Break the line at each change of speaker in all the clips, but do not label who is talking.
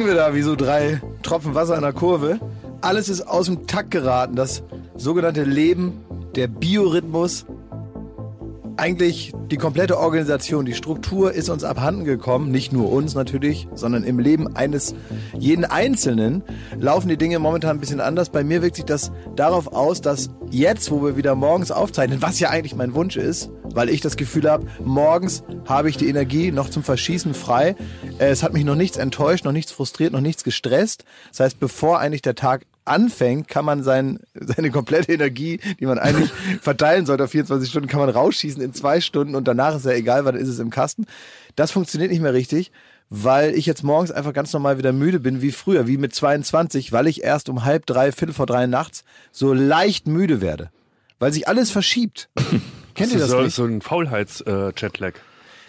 hängen wir da wie so drei Tropfen Wasser in der Kurve. Alles ist aus dem Takt geraten. Das sogenannte Leben, der Biorhythmus, eigentlich die komplette Organisation, die Struktur ist uns abhanden gekommen. Nicht nur uns natürlich, sondern im Leben eines jeden Einzelnen laufen die Dinge momentan ein bisschen anders. Bei mir wirkt sich das darauf aus, dass jetzt, wo wir wieder morgens aufzeichnen, was ja eigentlich mein Wunsch ist, weil ich das Gefühl habe, morgens habe ich die Energie noch zum Verschießen frei. Es hat mich noch nichts enttäuscht, noch nichts frustriert, noch nichts gestresst. Das heißt, bevor eigentlich der Tag anfängt, kann man sein, seine komplette Energie, die man eigentlich verteilen sollte auf 24 Stunden, kann man rausschießen in zwei Stunden und danach ist ja egal, weil dann ist es im Kasten. Das funktioniert nicht mehr richtig, weil ich jetzt morgens einfach ganz normal wieder müde bin, wie früher, wie mit 22, weil ich erst um halb drei, viertel vor drei nachts so leicht müde werde. Weil sich alles verschiebt. Kennt ihr das
so,
nicht?
so ein Faulheits-Jetlag.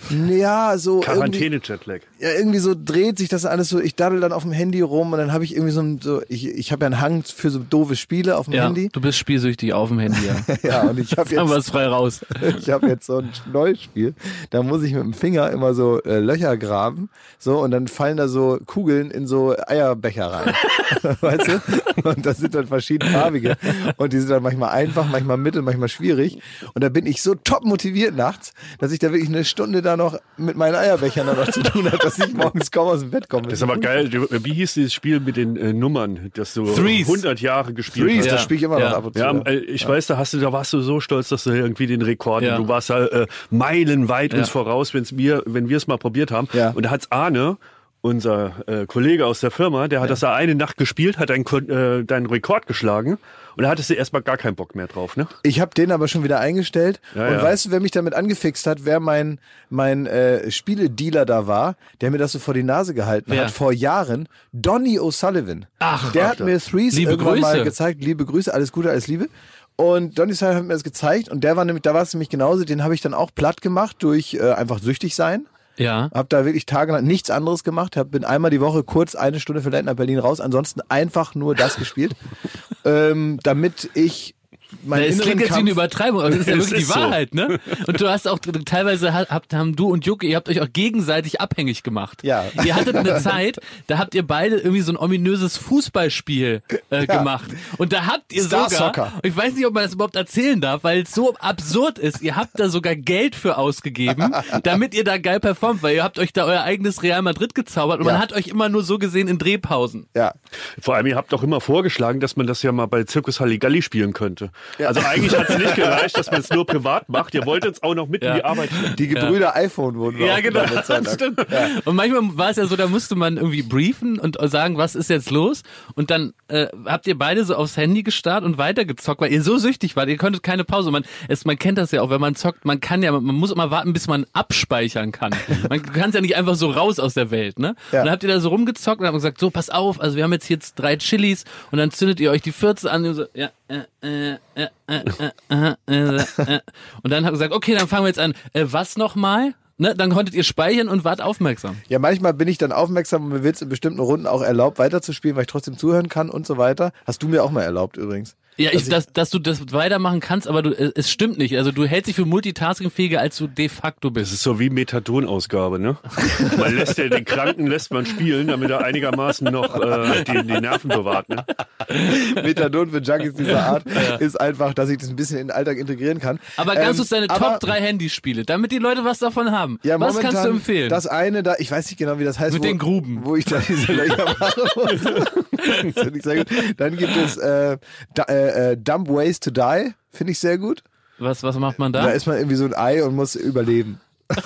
Ja, so irgendwie,
Quarantäne-Jetlag.
ja, irgendwie so dreht sich das alles so, ich daddel dann auf dem Handy rum und dann habe ich irgendwie so ein, so, ich, ich habe ja einen Hang für so doofe Spiele auf dem
Ja,
Handy.
du bist spielsüchtig auf dem Handy, ja.
Ja, und ich habe jetzt,
es frei raus.
ich habe jetzt so ein neues Spiel. Da muss ich mit dem Finger immer so äh, Löcher graben, so und dann fallen da so Kugeln in so Eierbecher rein, weißt du? Und das sind dann verschiedenfarbige und die sind dann manchmal einfach, manchmal mittel, manchmal schwierig. Und da bin ich so top motiviert nachts, dass ich da wirklich eine Stunde da noch mit meinen Eierbechern noch zu tun habe, dass ich morgens kaum aus dem Bett komme.
Das ist aber geil. Wie hieß dieses Spiel mit den äh, Nummern, das du
Threes.
100 Jahre gespielt
Threes,
hast?
Ja.
das spiele ich immer noch
Ja.
ab und zu.
Ja, äh, ich weiß, da hast du, da warst du so stolz, dass du irgendwie den Rekord,
Ja.
du warst ja äh, meilenweit
Ja.
uns voraus, wenn's wir, wenn wir es mal probiert haben.
Ja.
Und da hat's Arne, unser äh, Kollege aus der Firma, der hat das da eine Nacht gespielt, hat deinen, äh, deinen Rekord geschlagen und da hattest du erstmal gar keinen Bock mehr drauf, ne?
Ich habe den aber schon wieder eingestellt.
Ja,
und
ja.
weißt du, wer mich damit angefixt hat, wer mein, mein äh, Spieledealer da war, der mir das so vor die Nase gehalten hat, vor Jahren, Donny O'Sullivan.
Ach,
der hat mir Threes
Liebe
irgendwann mal
Grüße.
gezeigt. Liebe Grüße, alles Gute, alles Liebe. Und Donny O'Sullivan hat mir das gezeigt und der war nämlich, da war es nämlich genauso, den habe ich dann auch platt gemacht durch äh, einfach süchtig sein.
Ja.
Hab da wirklich tagelang nichts anderes gemacht. Hab, bin einmal die Woche kurz eine Stunde Late nach Berlin raus. Ansonsten einfach nur das gespielt, ähm, damit ich mein
Es klingt jetzt wie eine Übertreibung, aber das ist ja
Es
wirklich die
ist so.
Wahrheit, ne? Und du hast auch teilweise habt, haben du und Jucke, ihr habt euch auch gegenseitig abhängig gemacht.
Ja.
Ihr hattet eine Zeit, da habt ihr beide irgendwie so ein ominöses Fußballspiel äh, gemacht. Und da habt ihr
Star
sogar,
Soccer.
ich weiß nicht, ob man das überhaupt erzählen darf, weil es so absurd ist. Ihr habt da sogar Geld für ausgegeben, damit ihr da geil performt, weil ihr habt euch da euer eigenes Real Madrid gezaubert und
Ja.
man hat euch immer nur so gesehen in Drehpausen.
Ja,
Vor allem, ihr habt doch immer vorgeschlagen, dass man das ja mal bei Zirkus Halligalli spielen könnte. Also eigentlich hat es nicht gereicht, dass man es nur privat macht. Ihr wolltet es auch noch mit
Ja.
in die Arbeit nehmen.
die Gebrüder iPhone wurden
Ja, genau. Stimmt. Und manchmal war es ja so, da musste man irgendwie briefen und sagen, was ist jetzt los? Und dann äh, habt ihr beide so aufs Handy gestarrt und weitergezockt, weil ihr so süchtig wart. Ihr konntet keine Pause. Man, es, man kennt das ja auch, wenn man zockt, man kann ja, man muss immer warten, bis man abspeichern kann. Man kann es ja nicht einfach so raus aus der Welt, ne?
Ja.
Und dann habt ihr da so rumgezockt und habt gesagt, so, pass auf, also wir haben jetzt jetzt drei Chilis und dann zündet ihr euch die 14 an und so, ja, äh, äh, äh, äh, äh. Und dann habt ihr gesagt, okay, dann fangen wir jetzt an. Was nochmal? Ne, dann konntet ihr speichern und wart aufmerksam.
Ja, manchmal bin ich dann aufmerksam und mir wird es in bestimmten Runden auch erlaubt, weiterzuspielen, weil ich trotzdem zuhören kann und so weiter. Hast du mir auch mal erlaubt übrigens.
Ja,
Dass
ich, dass, dass du das weitermachen kannst, aber du, äh, es stimmt nicht. Also du hältst dich für multitaskingfähiger, als du de facto
Das
bist.
ist so wie Methadonausgabe, ne? Man lässt ja den Kranken lässt man spielen, damit er einigermaßen noch äh, die, die Nerven bewahrt. Ne?
Methadon für Junkies dieser Art ist einfach, dass ich das ein bisschen in den Alltag integrieren kann.
Aber ganz
Ähm,
kurz deine Top 3 Handyspiele, damit die Leute was davon haben.
Ja,
was kannst du empfehlen?
Das eine da, ich weiß nicht genau, wie das heißt.
Mit
wo,
den Gruben.
Wo ich da diese Löcher mache. das finde ich sehr gut. Dann gibt es äh, da, äh, äh, Dumb Ways to Die, finde ich sehr gut.
was, was macht man
Da
da?
ist man irgendwie so ein Ei und muss überleben.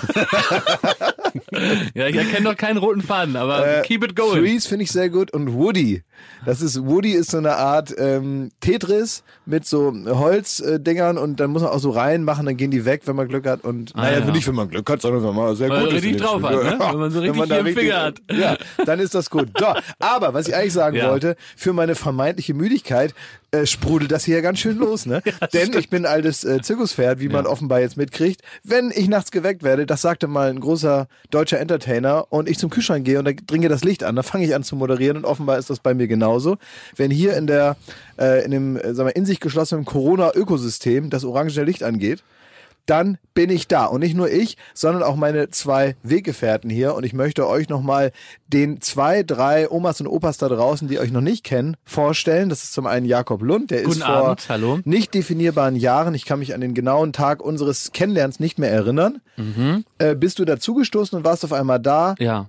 Ja, ich erkenne noch keinen roten Faden, aber
Äh,
keep it going.
Threes finde ich sehr gut und Woody. Das ist Woody ist so eine Art ähm, Tetris mit so Holzdingern und dann muss man auch so reinmachen, dann gehen die weg, wenn man Glück hat und naja,
ja.
nicht wenn man Glück hat, sondern wenn man sehr
Weil
gut
man
ist.
richtig
dem
drauf hat, ne? Wenn man so richtig
da
hier im Finger hat.
Ja, dann ist das gut. So, aber was ich eigentlich sagen
Ja.
wollte, für meine vermeintliche Müdigkeit äh, sprudelt das hier ganz schön los, ne? Denn ich bin ein altes äh, Zirkuspferd, wie man offenbar jetzt mitkriegt. Wenn ich nachts geweckt werde, das sagte mal ein großer deutscher Entertainer, und ich zum Kühlschrank gehe und da dringe das Licht an, da fange ich an zu moderieren und offenbar ist das bei mir genauso. Wenn hier in der äh, in dem äh, wir, in sich geschlossenen Corona-Ökosystem das orange Licht angeht, dann bin ich da. Und nicht nur ich, sondern auch meine zwei Weggefährten hier. Und ich möchte euch nochmal den zwei, drei Omas und Opas da draußen, die euch noch nicht kennen, vorstellen. Das ist zum einen Jakob Lund, der
Guten
ist vor
Abend, hallo.
nicht definierbaren Jahren, ich kann mich an den genauen Tag unseres Kennenlernens nicht mehr erinnern, äh, bist du dazugestoßen und warst auf einmal da.
Ja.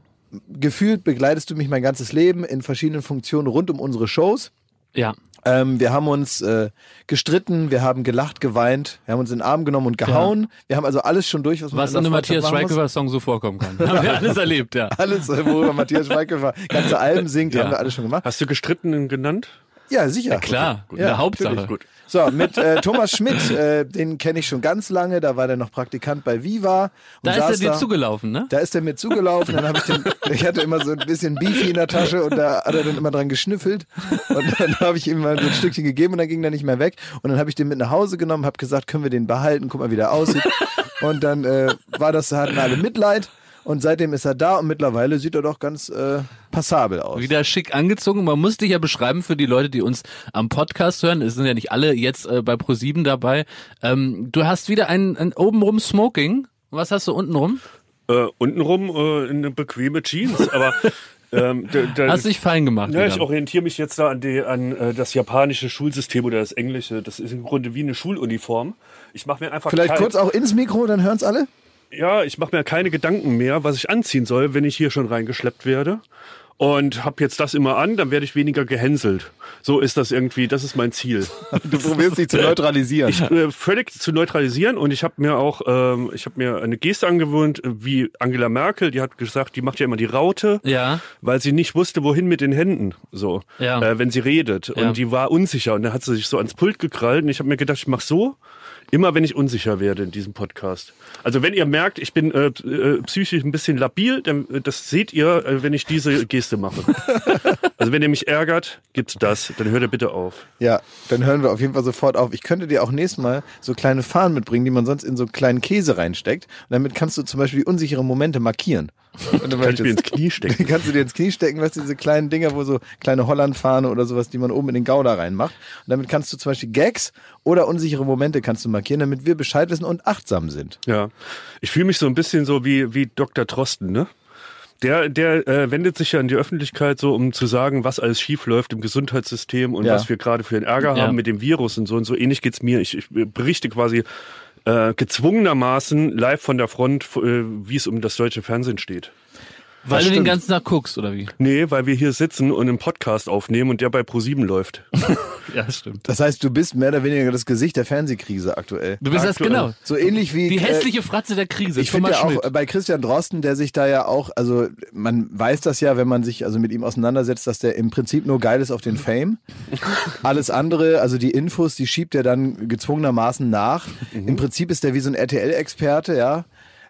Gefühlt begleitest du mich mein ganzes Leben in verschiedenen Funktionen rund um unsere Shows.
Ja.
Ähm, wir haben uns äh, gestritten, wir haben gelacht, geweint, wir haben uns in den Arm genommen und gehauen. Wir haben also alles schon durch, was man
Was
in
einem Matthias. Schweighöfer-Song so vorkommen kann. Haben wir alles erlebt, ja.
Alles, äh, worüber Matthias Schweighöfer ganze Alben singt,
Ja.
haben wir alles schon gemacht.
Hast du gestritten genannt?
Ja, sicher.
Klar,
Ja,
in der Hauptsache.
natürlich.
Gut.
So, mit äh, Thomas Schmidt, äh, den kenne ich schon ganz lange, da war der noch Praktikant bei Viva.
Da ist er dir
da.
zugelaufen, ne?
Da ist er mir zugelaufen, dann habe ich den, ich hatte immer so ein bisschen Beefy in der Tasche und da hat er dann immer dran geschnüffelt und dann habe ich ihm mal so ein Stückchen gegeben und dann ging der nicht mehr weg und dann habe ich den mit nach Hause genommen, habe gesagt, können wir den behalten, guck mal, wie der aussieht und dann äh, war das, hatten alle Mitleid und seitdem ist er da und mittlerweile sieht er doch ganz äh, passabel aus.
Wieder schick angezogen. Man muss dich ja beschreiben für die Leute, die uns am Podcast hören. Es sind ja nicht alle jetzt äh, bei Pro7 dabei. Ähm, du hast wieder ein, ein obenrum Smoking. Was hast du untenrum?
Äh, untenrum äh, eine bequeme Jeans, aber ähm, da, da,
Hast dich fein gemacht.
ja, ich orientiere mich jetzt da an, die, an äh, das japanische Schulsystem oder das englische. Das ist im Grunde wie eine Schuluniform. Ich mache mir einfach
Vielleicht
kein-
kurz auch ins Mikro, dann hören's alle.
Ja, ich mache mir keine Gedanken mehr, was ich anziehen soll, wenn ich hier schon reingeschleppt werde. Und hab jetzt das immer an, dann werde ich weniger gehänselt. So ist das irgendwie, das ist mein Ziel.
Du probierst dich zu neutralisieren.
äh, völlig zu neutralisieren und ich habe mir auch ähm, ich habe mir eine Geste angewöhnt äh, wie Angela Merkel die hat gesagt die macht ja immer die Raute
Ja.
weil sie nicht wusste wohin mit den Händen so
Ja.
äh, wenn sie redet
Ja.
und die war unsicher und dann hat sie sich so ans Pult gekrallt und ich habe mir gedacht ich mach so immer wenn ich unsicher werde in diesem Podcast also wenn ihr merkt ich bin äh, äh, psychisch ein bisschen labil dann äh, das seht ihr äh, wenn ich diese Geste mache also wenn ihr mich ärgert gibt's das dann hört ihr bitte auf
Ja, dann hören wir auf jeden Fall sofort auf. Ich könnte dir auch nächstes Mal so kleine Fahnen mitbringen, die man sonst in so kleinen Käse reinsteckt. Und damit kannst du zum Beispiel die unsicheren Momente markieren. Wenn du
kann ich mir ins. Knie stecken
kannst du dir ins Knie stecken, weißt du, diese kleinen Dinger, wo so kleine Hollandfahne oder sowas, die man oben in den Gouda reinmacht. Und damit kannst du zum Beispiel Gags oder unsichere Momente kannst du markieren, damit wir Bescheid wissen und achtsam sind.
Ja, ich fühle mich so ein bisschen so wie, wie Dr. Trosten, ne? Der, der äh, wendet sich ja in die Öffentlichkeit so, um zu sagen, was alles schief läuft im Gesundheitssystem und
Ja.
was wir gerade für einen Ärger
Ja.
haben mit dem Virus und so und so. Ähnlich geht's mir. Ich, ich berichte quasi äh, gezwungenermaßen live von der Front, äh, wie es um das deutsche Fernsehen steht.
Weil du den ganzen Tag guckst, oder wie?
Nee, weil wir hier sitzen und einen Podcast aufnehmen und der bei ProSieben läuft.
Ja, das stimmt.
Das heißt, du bist mehr oder weniger das Gesicht der Fernsehkrise aktuell.
Du bist das
Aktuell.
genau.
So ähnlich wie
Die
äh,
hässliche Fratze der Krise.
Ich finde ja
Schmidt.
auch äh, bei Christian Drosten, der sich da ja auch, also man weiß das ja, wenn man sich also mit ihm auseinandersetzt, dass der im Prinzip nur geil ist auf den Fame. Alles andere, also die Infos, die schiebt er dann gezwungenermaßen nach. Im Prinzip ist der wie so ein RTL-Experte, ja,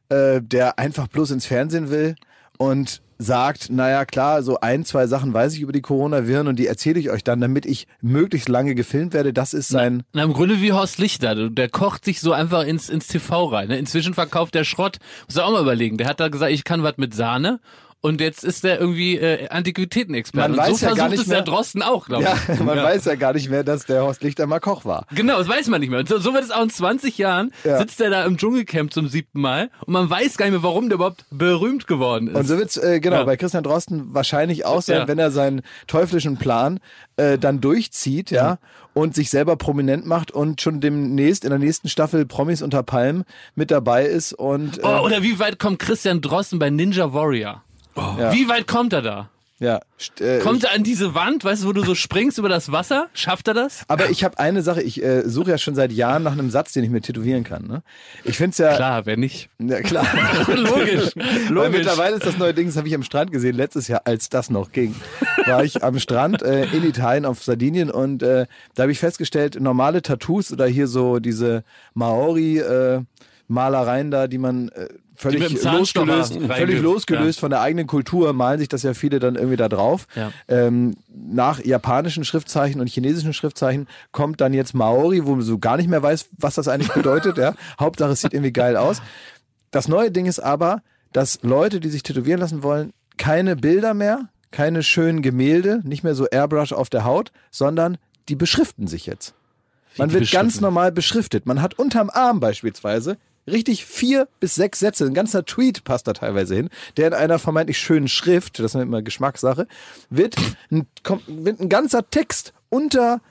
äh, der einfach bloß ins Fernsehen will und sagt, naja klar, so ein, zwei Sachen weiß ich über die Coronaviren und die erzähle ich euch dann, damit ich möglichst lange gefilmt werde. Das ist sein...
Na, im Grunde wie Horst Lichter. Der kocht sich so einfach ins, ins TV rein. Ne? Inzwischen verkauft der Schrott. Muss er auch mal überlegen. Der hat da gesagt, ich kann was mit Sahne. Und jetzt ist der irgendwie äh, Antiquitätenexperte.
Man
Und so
weiß ja gar
versucht
nicht
es der
mehr-
Drosten auch, glaube
Ja,
ich.
man weiß ja gar nicht mehr, dass der Horst Lichter mal Koch war.
Genau, das weiß man nicht mehr. Und so, so wird es auch in 20 Jahren.
Ja.
Sitzt er da im Dschungelcamp zum siebten Mal und man weiß gar nicht mehr, warum der überhaupt berühmt geworden ist.
Und so wird's äh, genau
Ja.
bei Christian Drosten wahrscheinlich auch sein,
Ja.
wenn er seinen teuflischen Plan äh, dann durchzieht, ja, und sich selber prominent macht und schon demnächst in der nächsten Staffel Promis unter Palmen mit dabei ist und äh,
oh, oder wie weit kommt Christian Drosten bei Ninja Warrior?
Ja.
Wie weit kommt er da?
ja. st- Äh,
Kommt er an diese Wand, weißt du, wo du so springst über das Wasser? Schafft er das?
aber ich habe eine Sache, ich äh, suche ja schon seit Jahren nach einem Satz, den ich mir tätowieren kann. Ne? Ich find's ja
Klar, wer nicht?
Ja, klar.
Logisch.
Weil
Logisch.
mittlerweile ist das neue Ding, das habe ich am Strand gesehen, letztes Jahr, als das noch ging. War ich am Strand äh, in Italien auf Sardinien und äh, da habe ich festgestellt, normale Tattoos oder hier so diese Maori-Malereien da, die man äh, völlig losgelöst, völlig losgelöst
ja.
von der eigenen Kultur, malen sich das ja viele dann irgendwie da drauf.
Ja.
Ähm, nach japanischen Schriftzeichen und chinesischen Schriftzeichen kommt dann jetzt Maori, wo man so gar nicht mehr weiß, was das eigentlich bedeutet. ja. Hauptsache, es sieht irgendwie geil aus. Das neue Ding ist aber, dass Leute, die sich tätowieren lassen wollen, keine Bilder mehr, keine schönen Gemälde, nicht mehr so Airbrush auf der Haut, sondern die beschriften sich jetzt. Man wird ganz normal beschriftet. Man hat unterm Arm beispielsweise richtig vier bis sechs Sätze, ein ganzer Tweet passt da teilweise hin, der in einer vermeintlich schönen Schrift, das ist immer Geschmackssache, wird ein, kommt, wird ein ganzer Text unter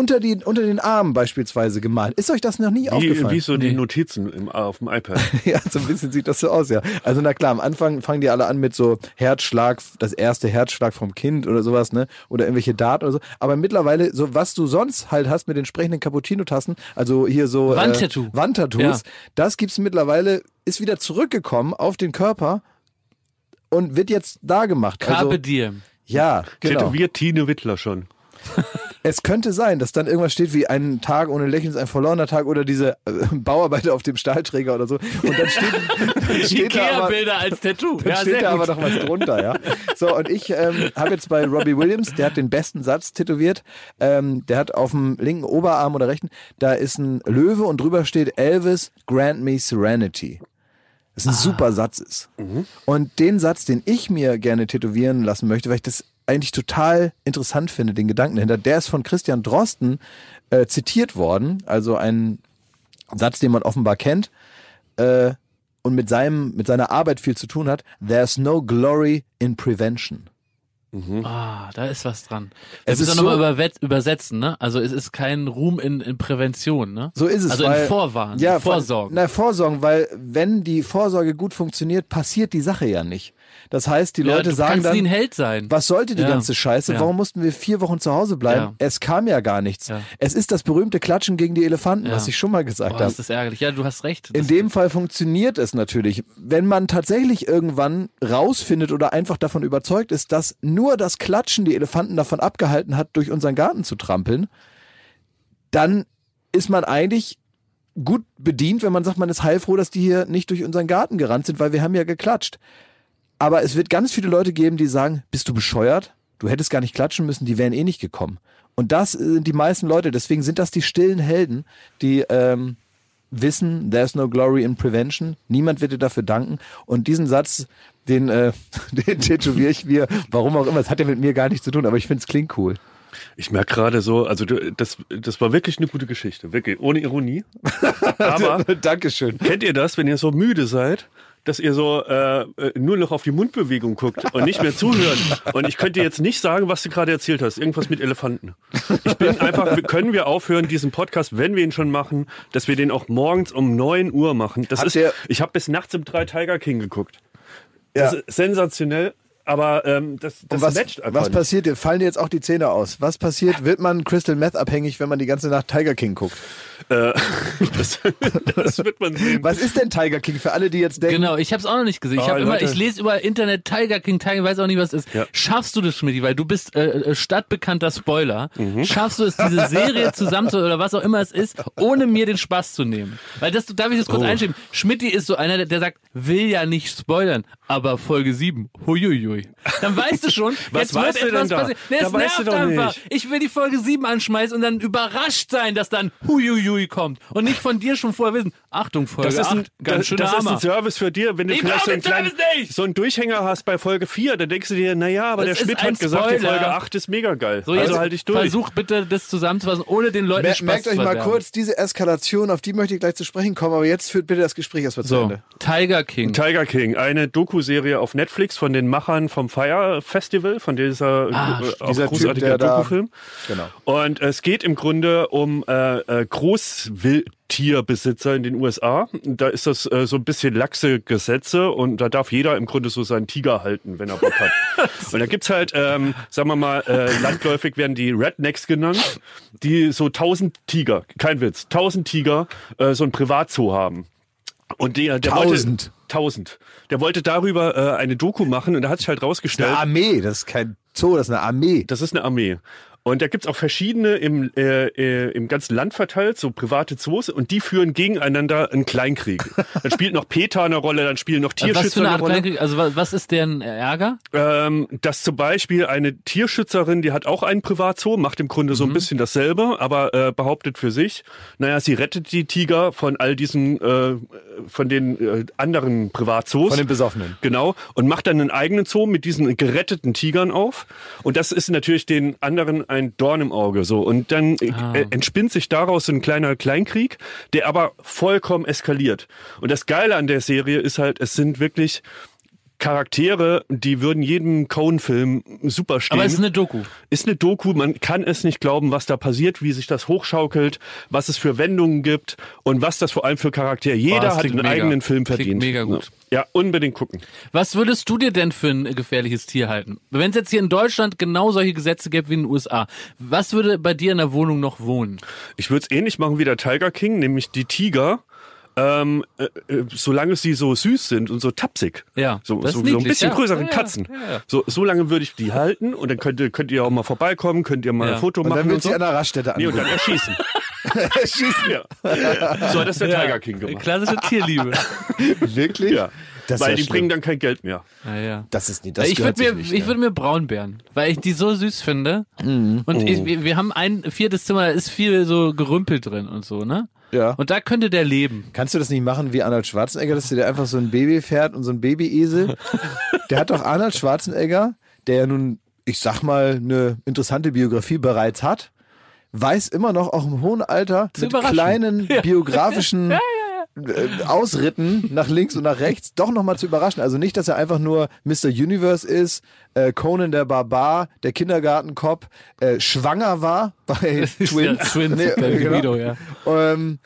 unter, die, unter den Armen beispielsweise gemalt. Ist euch das noch nie
Wie,
aufgefallen?
wie so die Notizen im, auf dem iPad.
Ja, so ein bisschen sieht das so aus, ja. Also na klar, am Anfang fangen die alle an mit so Herzschlag, das erste Herzschlag vom Kind oder sowas, ne? Oder irgendwelche Daten oder so. Aber mittlerweile, so was du sonst halt hast mit den entsprechenden Cappuccino-Tassen, also hier so
Wandtattoo.
Äh, Wandtattoos,
Ja.
das gibt's mittlerweile, ist wieder zurückgekommen auf den Körper und wird jetzt da gemacht.
Carpe
Also,
diem.
ja, genau.
Tätowiert Tine Wittler schon.
Es könnte sein, dass dann irgendwas steht wie ein Tag ohne Lächeln ist ein verlorener Tag oder diese äh, Bauarbeiter auf dem Stahlträger oder so. Und dann steht, dann steht da aber,
Ikea-Bilder als Tattoo.
dann
Ja,
steht da
gut.
aber noch was drunter, ja. So, und ich ähm, habe jetzt bei Robbie Williams, der hat den besten Satz tätowiert. Ähm, der hat auf dem linken Oberarm oder rechten, da ist ein Löwe und drüber steht Elvis, grant me serenity. Das
Ah.
ein super Satz ist. Und den Satz, den ich mir gerne tätowieren lassen möchte, weil ich das eigentlich total interessant finde, den Gedanken dahinter, der ist von Christian Drosten äh, zitiert worden, also ein Satz, den man offenbar kennt äh, und mit seinem mit seiner Arbeit viel zu tun hat. There's no glory in prevention.
Ah, da ist was dran.
Es
Es ist nochmal
so-
überwet- übersetzen, ne? Also es ist kein Ruhm in, in Prävention, ne?
So ist es.
Also
weil,
in Vorwarnen,
ja,
Vorsorgen.
Na, Vorsorgen, weil wenn die Vorsorge gut funktioniert, passiert die Sache ja nicht. Das heißt, die
ja,
Leute sagen dann,
nie ein Held sein.
was sollte die
Ja.
ganze Scheiße?
Ja.
Warum mussten wir vier Wochen zu Hause bleiben? Es kam ja gar nichts. Es ist das berühmte Klatschen gegen die Elefanten, was ich schon mal gesagt habe.
ist das ärgerlich. Ja, du hast recht.
In dem Fall funktioniert es natürlich. Wenn man tatsächlich irgendwann rausfindet oder einfach davon überzeugt ist, dass nur das Klatschen die Elefanten davon abgehalten hat, durch unseren Garten zu trampeln, dann ist man eigentlich gut bedient, wenn man sagt, man ist heilfroh, dass die hier nicht durch unseren Garten gerannt sind, weil wir haben ja geklatscht. Aber es wird ganz viele Leute geben, die sagen, bist du bescheuert? Du hättest gar nicht klatschen müssen, die wären eh nicht gekommen. Und das sind die meisten Leute. Deswegen sind das die stillen Helden, die ähm, wissen, there's no glory in prevention. Niemand wird dir dafür danken. Und diesen Satz, den, äh, den tätowiere ich mir, warum auch immer. Es hat ja mit mir gar nichts zu tun, aber ich finde es klingt cool.
Ich merke gerade so, also du, das, das war wirklich eine gute Geschichte, wirklich, ohne Ironie. Aber
Dankeschön.
kennt ihr das, wenn ihr so müde seid, dass ihr so äh, äh, nur noch auf die Mundbewegung guckt und nicht mehr zuhören? Und ich könnte jetzt nicht sagen, was du gerade erzählt hast, irgendwas mit Elefanten. Ich bin einfach, können wir aufhören, diesen Podcast, wenn wir ihn schon machen, dass wir den auch morgens um 9 Uhr machen. Das
Habt
ist, ich habe bis nachts um drei Tiger King geguckt. Das
Ja.
ist sensationell, aber ähm, das, das
Und was,
matcht einfach
was
nicht.
passiert dir? Fallen dir jetzt auch die Zähne aus? Was passiert? Wird man Crystal Meth abhängig, wenn man die ganze Nacht Tiger King guckt?
Äh, das, das wird man sehen.
Was ist denn Tiger King für alle, die jetzt denken?
Genau, ich habe es auch noch nicht gesehen. Ich,
Oh,
hab immer, ich lese über Internet Tiger King, Tiger, weiß auch nicht, was es ist.
Ja.
Schaffst du das, Schmidt, weil du bist äh, äh, stadtbekannter Spoiler.
Mhm.
Schaffst du es, diese Serie zusammen zu, oder was auch immer es ist, ohne mir den Spaß zu nehmen? Weil das, darf ich das kurz
Oh.
einschieben? Schmidt ist so einer, der, der sagt, will ja nicht spoilern, aber Folge 7, huiuiui. Dann weißt du schon,
Was
jetzt
weißt
wird
du denn
etwas
da?
passieren. Nee,
Da
es
weißt du
nervt
doch
einfach.
nicht.
Ich will die Folge 7 anschmeißen und dann überrascht sein, dass dann huiuiui kommt. Und nicht von dir schon vorher wissen, Achtung, Folge
Das ist, ein,
8, ganz
das,
schöner
das ist ein. Service für dir, wenn du
Ich
vielleicht so einen
den
kleinen
Service nicht!
so einen Durchhänger hast bei Folge 4, dann denkst du dir, naja, aber
Das
der Schmidt hat gesagt, die. Folge 8 ist mega geil.
So,
also halt dich durch.
Versuch bitte, das zusammenzufassen, ohne den Leuten
Mer
Spaß
merkt
zu
euch mal
verderben.
kurz diese Eskalation, auf die möchte ich gleich zu sprechen kommen, aber jetzt führt bitte das Gespräch erstmal zu
So,
Ende.
Tiger King.
Tiger King, eine Doku-Serie auf Netflix von den Machern vom Fire Festival, von dieser,
Ah,
äh,
dieser da-
Doku-Film.
Genau.
Und es geht im Grunde um äh, äh, Großwildtierbesitzer in den USA. Da ist das äh, so ein bisschen laxe Gesetze und da darf jeder im Grunde so seinen Tiger halten, wenn er Bock hat. und da gibt's halt, ähm, sagen wir mal, äh, landläufig werden die Rednecks genannt, die so tausend Tiger, kein Witz, tausend Tiger äh, so ein Privatzoo haben. Und der, der
Tausend?
wollte tausend. Der wollte darüber äh, eine Doku machen und da hat sich halt rausgestellt,
Eine Armee, das ist kein Zoo, das ist eine Armee.
das ist eine Armee. Und da gibt's auch verschiedene im, äh, äh, im ganzen Land verteilt, so private Zoos, und die führen gegeneinander einen Kleinkrieg. Dann spielt noch PETA eine Rolle, dann spielen noch
was für
Tierschützer
eine
eine
Art
Rolle.
Kleinkrieg? Also wa- was ist deren Ärger?
Ähm, dass zum Beispiel eine Tierschützerin, die hat auch einen Privatzoo, macht im Grunde
Mhm.
so ein bisschen dasselbe, aber äh, behauptet für sich, naja, sie rettet die Tiger von all diesen, äh, von den äh, anderen Privatzoos.
Von den Besoffenen.
Genau. Und macht dann einen eigenen Zoo mit diesen geretteten Tigern auf. Und das ist natürlich den anderen ein Dorn im Auge. So und dann äh,
Ah.
äh, entspinnt sich daraus so ein kleiner Kleinkrieg, der aber vollkommen eskaliert. Und das Geile an der Serie ist halt, es sind wirklich Charaktere, die würden jedem Coen-Film super stehen.
Aber es ist eine Doku.
Ist eine Doku, man kann es nicht glauben, was da passiert, wie sich das hochschaukelt, was es für Wendungen gibt und was das vor allem für Charaktere. Jeder
das
hat
klingt
einen
mega.
eigenen Film
Klingt
verdient.
mega gut.
Ja, unbedingt gucken.
Was würdest du dir denn für ein gefährliches Tier halten? Wenn es jetzt hier in Deutschland genau solche Gesetze gäbe wie in den USA, was würde bei dir in der Wohnung noch wohnen?
Ich würde es ähnlich machen wie der Tiger King, nämlich die Tiger. Ähm, äh, äh, solange sie so süß sind und so tapsig.
Ja,
So, so, so ein bisschen
ja.
größere
Ja,
Katzen.
ja, ja.
So, so lange würde ich die halten und dann könnt ihr, könnt ihr auch mal vorbeikommen, könnt ihr mal
Ja.
ein Foto
Und
machen.
dann wird
und
sie
so.
an der Raststätte
Nee, und dann
anrufen.
erschießen.
Schießen.
Ja. So hat das der Tiger King gemacht.
Klassische Tierliebe.
Wirklich?
Ja.
Das
Weil
ja
die
schlimm.
bringen dann kein Geld mehr.
Ja, ja.
Das ist nie, das
ich würde mir,
nicht,
ich
ne?
würde mir Braunbären, weil ich die so süß finde.
Mhm.
Und
Oh.
ich, wir, wir haben ein viertes Zimmer, da ist viel so Gerümpel drin und so, ne?
Ja.
Und da könnte der leben.
Kannst du das nicht machen wie Arnold Schwarzenegger, dass du dir einfach so ein Baby fährt und so ein Babyesel? Der hat doch Arnold Schwarzenegger, der ja nun, ich sag mal, eine interessante Biografie bereits hat, weiß immer noch auch im hohen Alter
Zu
mit kleinen biografischen äh, Ausritten nach links und nach rechts doch nochmal zu überraschen. Also nicht, dass er einfach nur Mr. Universe ist, äh, Conan der Barbar, der Kindergartenkopf, äh, schwanger war bei Twins.
Twins,
Nee, genau.
Guido, ja.
Ähm,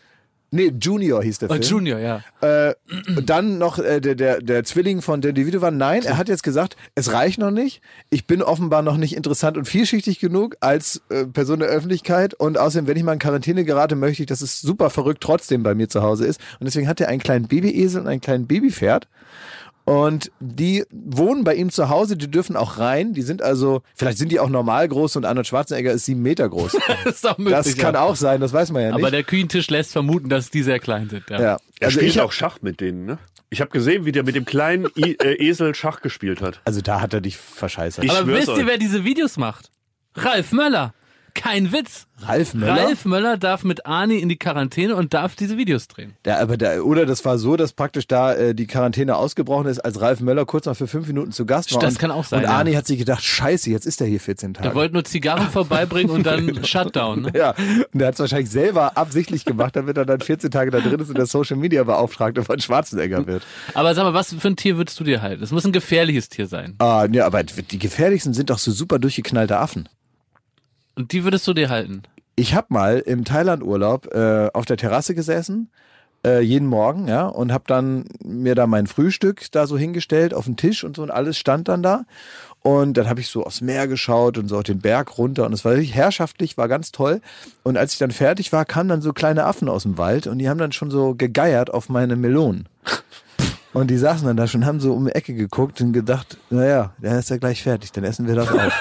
nee, Junior hieß der
Oh,
Film.
Junior, ja.
Äh, und dann noch äh, der, der, der Zwilling von DeVito war, nein, er hat jetzt gesagt, es reicht noch nicht. Ich bin offenbar noch nicht interessant und vielschichtig genug als äh, Person der Öffentlichkeit. Und außerdem, wenn ich mal in Quarantäne gerate, möchte ich, dass es super verrückt trotzdem bei mir zu Hause ist. Und deswegen hat er einen kleinen Babyesel und einen kleinen Babypferd. Und die wohnen bei ihm zu Hause, die dürfen auch rein. Die sind also, vielleicht sind die auch normal groß und Arnold Schwarzenegger ist sieben Meter groß.
Das ist auch möglich.
Das kann
ja.
auch sein, das weiß man ja nicht.
Aber der Küchentisch lässt vermuten, dass die sehr klein sind. Ja.
ja.
Er
Also
spielt
ich
auch Schach mit denen, ne? Ich habe gesehen, wie der mit dem kleinen I äh, Esel Schach gespielt hat.
also da hat er dich verscheißert.
Ich
Aber wisst ihr,
euch.
wer diese Videos macht? Ralf Möller. Kein Witz.
Ralf Möller?
Ralf Möller darf mit Arni in die Quarantäne und darf diese Videos drehen.
Ja, aber da, oder das war so, dass praktisch da äh, die Quarantäne ausgebrochen ist, als Ralf Möller kurz mal für fünf Minuten zu Gast war.
Das
und,
kann auch sein,
Und
ja.
Arni hat sich gedacht, scheiße, jetzt ist er hier 14 Tage.
Der wollte nur Zigarren vorbeibringen und dann Shutdown. Ne?
ja, und der hat es wahrscheinlich selber absichtlich gemacht, damit er dann 14 Tage da drin ist und der Social Media Beauftragte von Schwarzenegger wird.
Aber sag mal, was für ein Tier würdest du dir halten? Es muss ein gefährliches Tier sein.
Ah, ja, aber die gefährlichsten sind doch so super durchgeknallte Affen.
Und die würdest du dir halten?
Ich habe mal im Thailand-Urlaub äh, auf der Terrasse gesessen, äh, jeden Morgen, ja, und habe dann mir da mein Frühstück da so hingestellt auf den Tisch und so und alles stand dann da. Und dann habe ich so aufs Meer geschaut und so auf den Berg runter und es war richtig herrschaftlich, war ganz toll. Und als ich dann fertig war, kamen dann so kleine Affen aus dem Wald und die haben dann schon so gegeiert auf meine Melonen. Und die saßen dann da schon, haben so um die Ecke geguckt und gedacht, naja, der ist ja gleich fertig, dann essen wir das auf.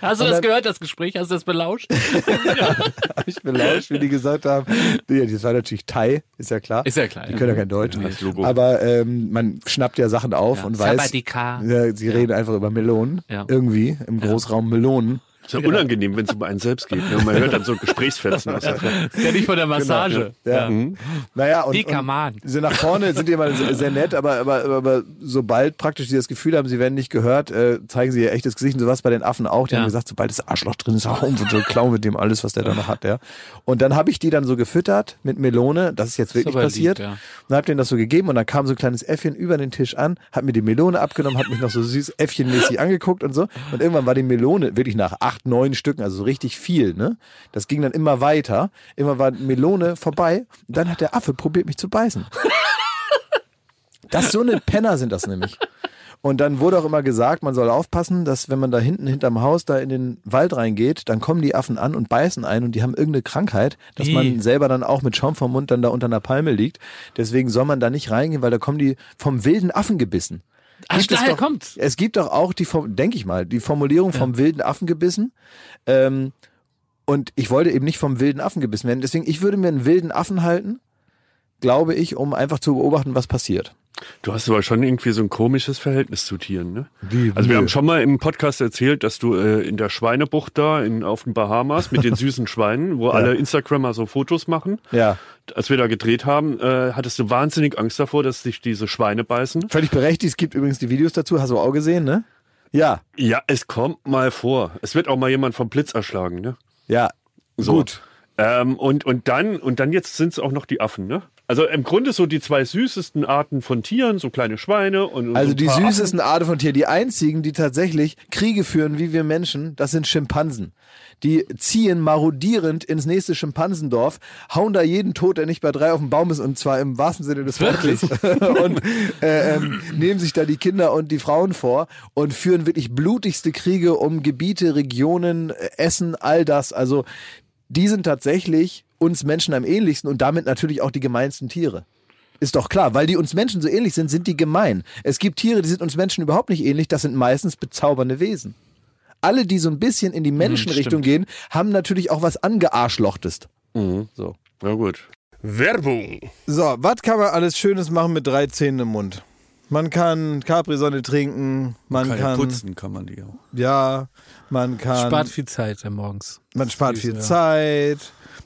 Hast du das gehört, das Gespräch? Hast du das belauscht?
Hab ich belauscht, wie die gesagt haben. Ja, das war natürlich Thai, ist ja klar.
Ist ja klar,
Die
ja.
können ja kein Deutsch.
Ja.
Aber ähm, man schnappt ja Sachen auf
Ja.
und weiß,
Sabadika.
ja, sie reden einfach über Melonen.
Ja.
Irgendwie im Großraum Melonen.
Ist ja unangenehm, wenn es um einen selbst geht. Ne? Man hört dann so Gesprächsfetzen aus der
Das kenne ich von der Massage.
Ja. Naja, und,
Die
und
Kaman.
so nach vorne sind die immer sehr, sehr nett, aber, aber, aber sobald praktisch sie das Gefühl haben, sie werden nicht gehört, äh, zeigen sie ihr echtes Gesicht und sowas bei den Affen auch. Die
Ja.
haben gesagt, sobald das Arschloch drin ist, hauen wir so klauen mit dem alles, was der da noch hat. Ja. Und dann habe ich die dann so gefüttert mit Melone, das ist jetzt wirklich
lieb,
passiert.
ja.
Und hab denen das so gegeben und dann kam so ein kleines Äffchen über den Tisch an, hat mir die Melone abgenommen, hat mich noch so süß Äffchenmäßig angeguckt und so. Und irgendwann war die Melone wirklich nach acht, neun Stücken, also so richtig viel, ne? Das ging dann immer weiter. Immer war Melone vorbei und dann hat der Affe probiert, mich zu beißen. Das so eine Penner sind das nämlich. Und dann wurde auch immer gesagt, man soll aufpassen, dass wenn man da hinten hinterm Haus da in den Wald reingeht, dann kommen die Affen an und beißen ein und die haben irgendeine Krankheit, dass
Ih.
man selber dann auch mit Schaum vom Mund dann da unter einer Palme liegt. Deswegen soll man da nicht reingehen, weil da kommen die vom wilden Affen gebissen.
Ach, daher
doch,
kommt's.
Es gibt doch auch die, denke ich mal, die Formulierung vom wilden Affen gebissen. Ähm, und ich wollte eben nicht vom wilden Affen gebissen werden. Deswegen, ich würde mir einen wilden Affen halten, glaube ich, um einfach zu beobachten, was passiert.
Du hast aber schon irgendwie so ein komisches Verhältnis zu Tieren, ne?
Wie?
Also wir haben schon mal im Podcast erzählt, dass du äh, in der Schweinebucht da in, auf den Bahamas mit den süßen Schweinen, wo alle Instagrammer so Fotos machen,
Ja.
als wir da gedreht haben, äh, hattest du wahnsinnig Angst davor, dass sich diese Schweine beißen.
Völlig berechtigt. Es gibt übrigens die Videos dazu, hast du auch gesehen, ne? Ja,
Ja, es kommt mal vor. Es wird auch mal jemand vom Blitz erschlagen, ne?
ja.
So.
Gut.
Ähm, und, und dann, und dann jetzt sind es auch noch die Affen, ne? Also im Grunde so die zwei süßesten Arten von Tieren, so kleine Schweine und,
Also
so
die süßesten Arten von Tieren, die einzigen, die tatsächlich Kriege führen wie wir Menschen, das sind Schimpansen. Die ziehen marodierend ins nächste Schimpansendorf, hauen da jeden tot, der nicht bei drei auf dem Baum ist, und zwar im wahrsten Sinne des Wortes. und äh, ähm, nehmen sich da die Kinder und die Frauen vor und führen wirklich blutigste Kriege um Gebiete, Regionen, äh, Essen, all das. Also die sind tatsächlich uns Menschen am ähnlichsten und damit natürlich auch die gemeinsten Tiere. Ist doch klar, weil die uns Menschen so ähnlich sind, sind die gemein. Es gibt Tiere, die sind uns Menschen überhaupt nicht ähnlich, das sind meistens bezaubernde Wesen. Alle, die so ein bisschen in die Menschenrichtung gehen, haben natürlich auch was angearschlochtest.
Mhm.
So.
Ja gut.
Werbung.
So, was kann man alles Schönes machen mit drei Zähnen im Mund? Man kann Capri-Sonne trinken, man
Kann ja
kann,
putzen kann man die auch.
ja, man kann,
Spart viel Zeit morgens.
man spart viel
Ja.
Zeit.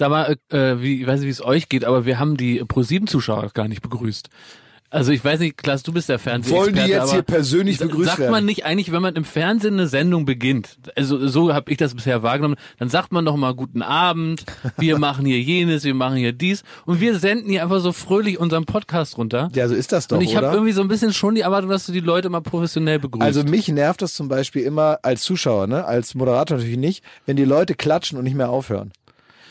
Sag mal, äh, wie, ich weiß nicht, wie es euch geht, aber wir haben die Pro7-Zuschauer gar nicht begrüßt. Also ich weiß nicht, Klaas, du bist der Fernsehexperte.
Wollen die jetzt hier persönlich begrüßt
Sagt man nicht eigentlich, wenn man im Fernsehen eine Sendung beginnt, also so habe ich das bisher wahrgenommen, dann sagt man doch mal guten Abend, wir machen hier jenes, wir machen hier dies und wir senden hier einfach so fröhlich unseren Podcast runter.
Ja, so ist das doch,
und ich habe irgendwie so ein bisschen schon die Erwartung, dass du die Leute mal professionell begrüßt.
Also mich nervt das zum Beispiel immer als Zuschauer, ne? als Moderator natürlich nicht, wenn die Leute klatschen und nicht mehr aufhören.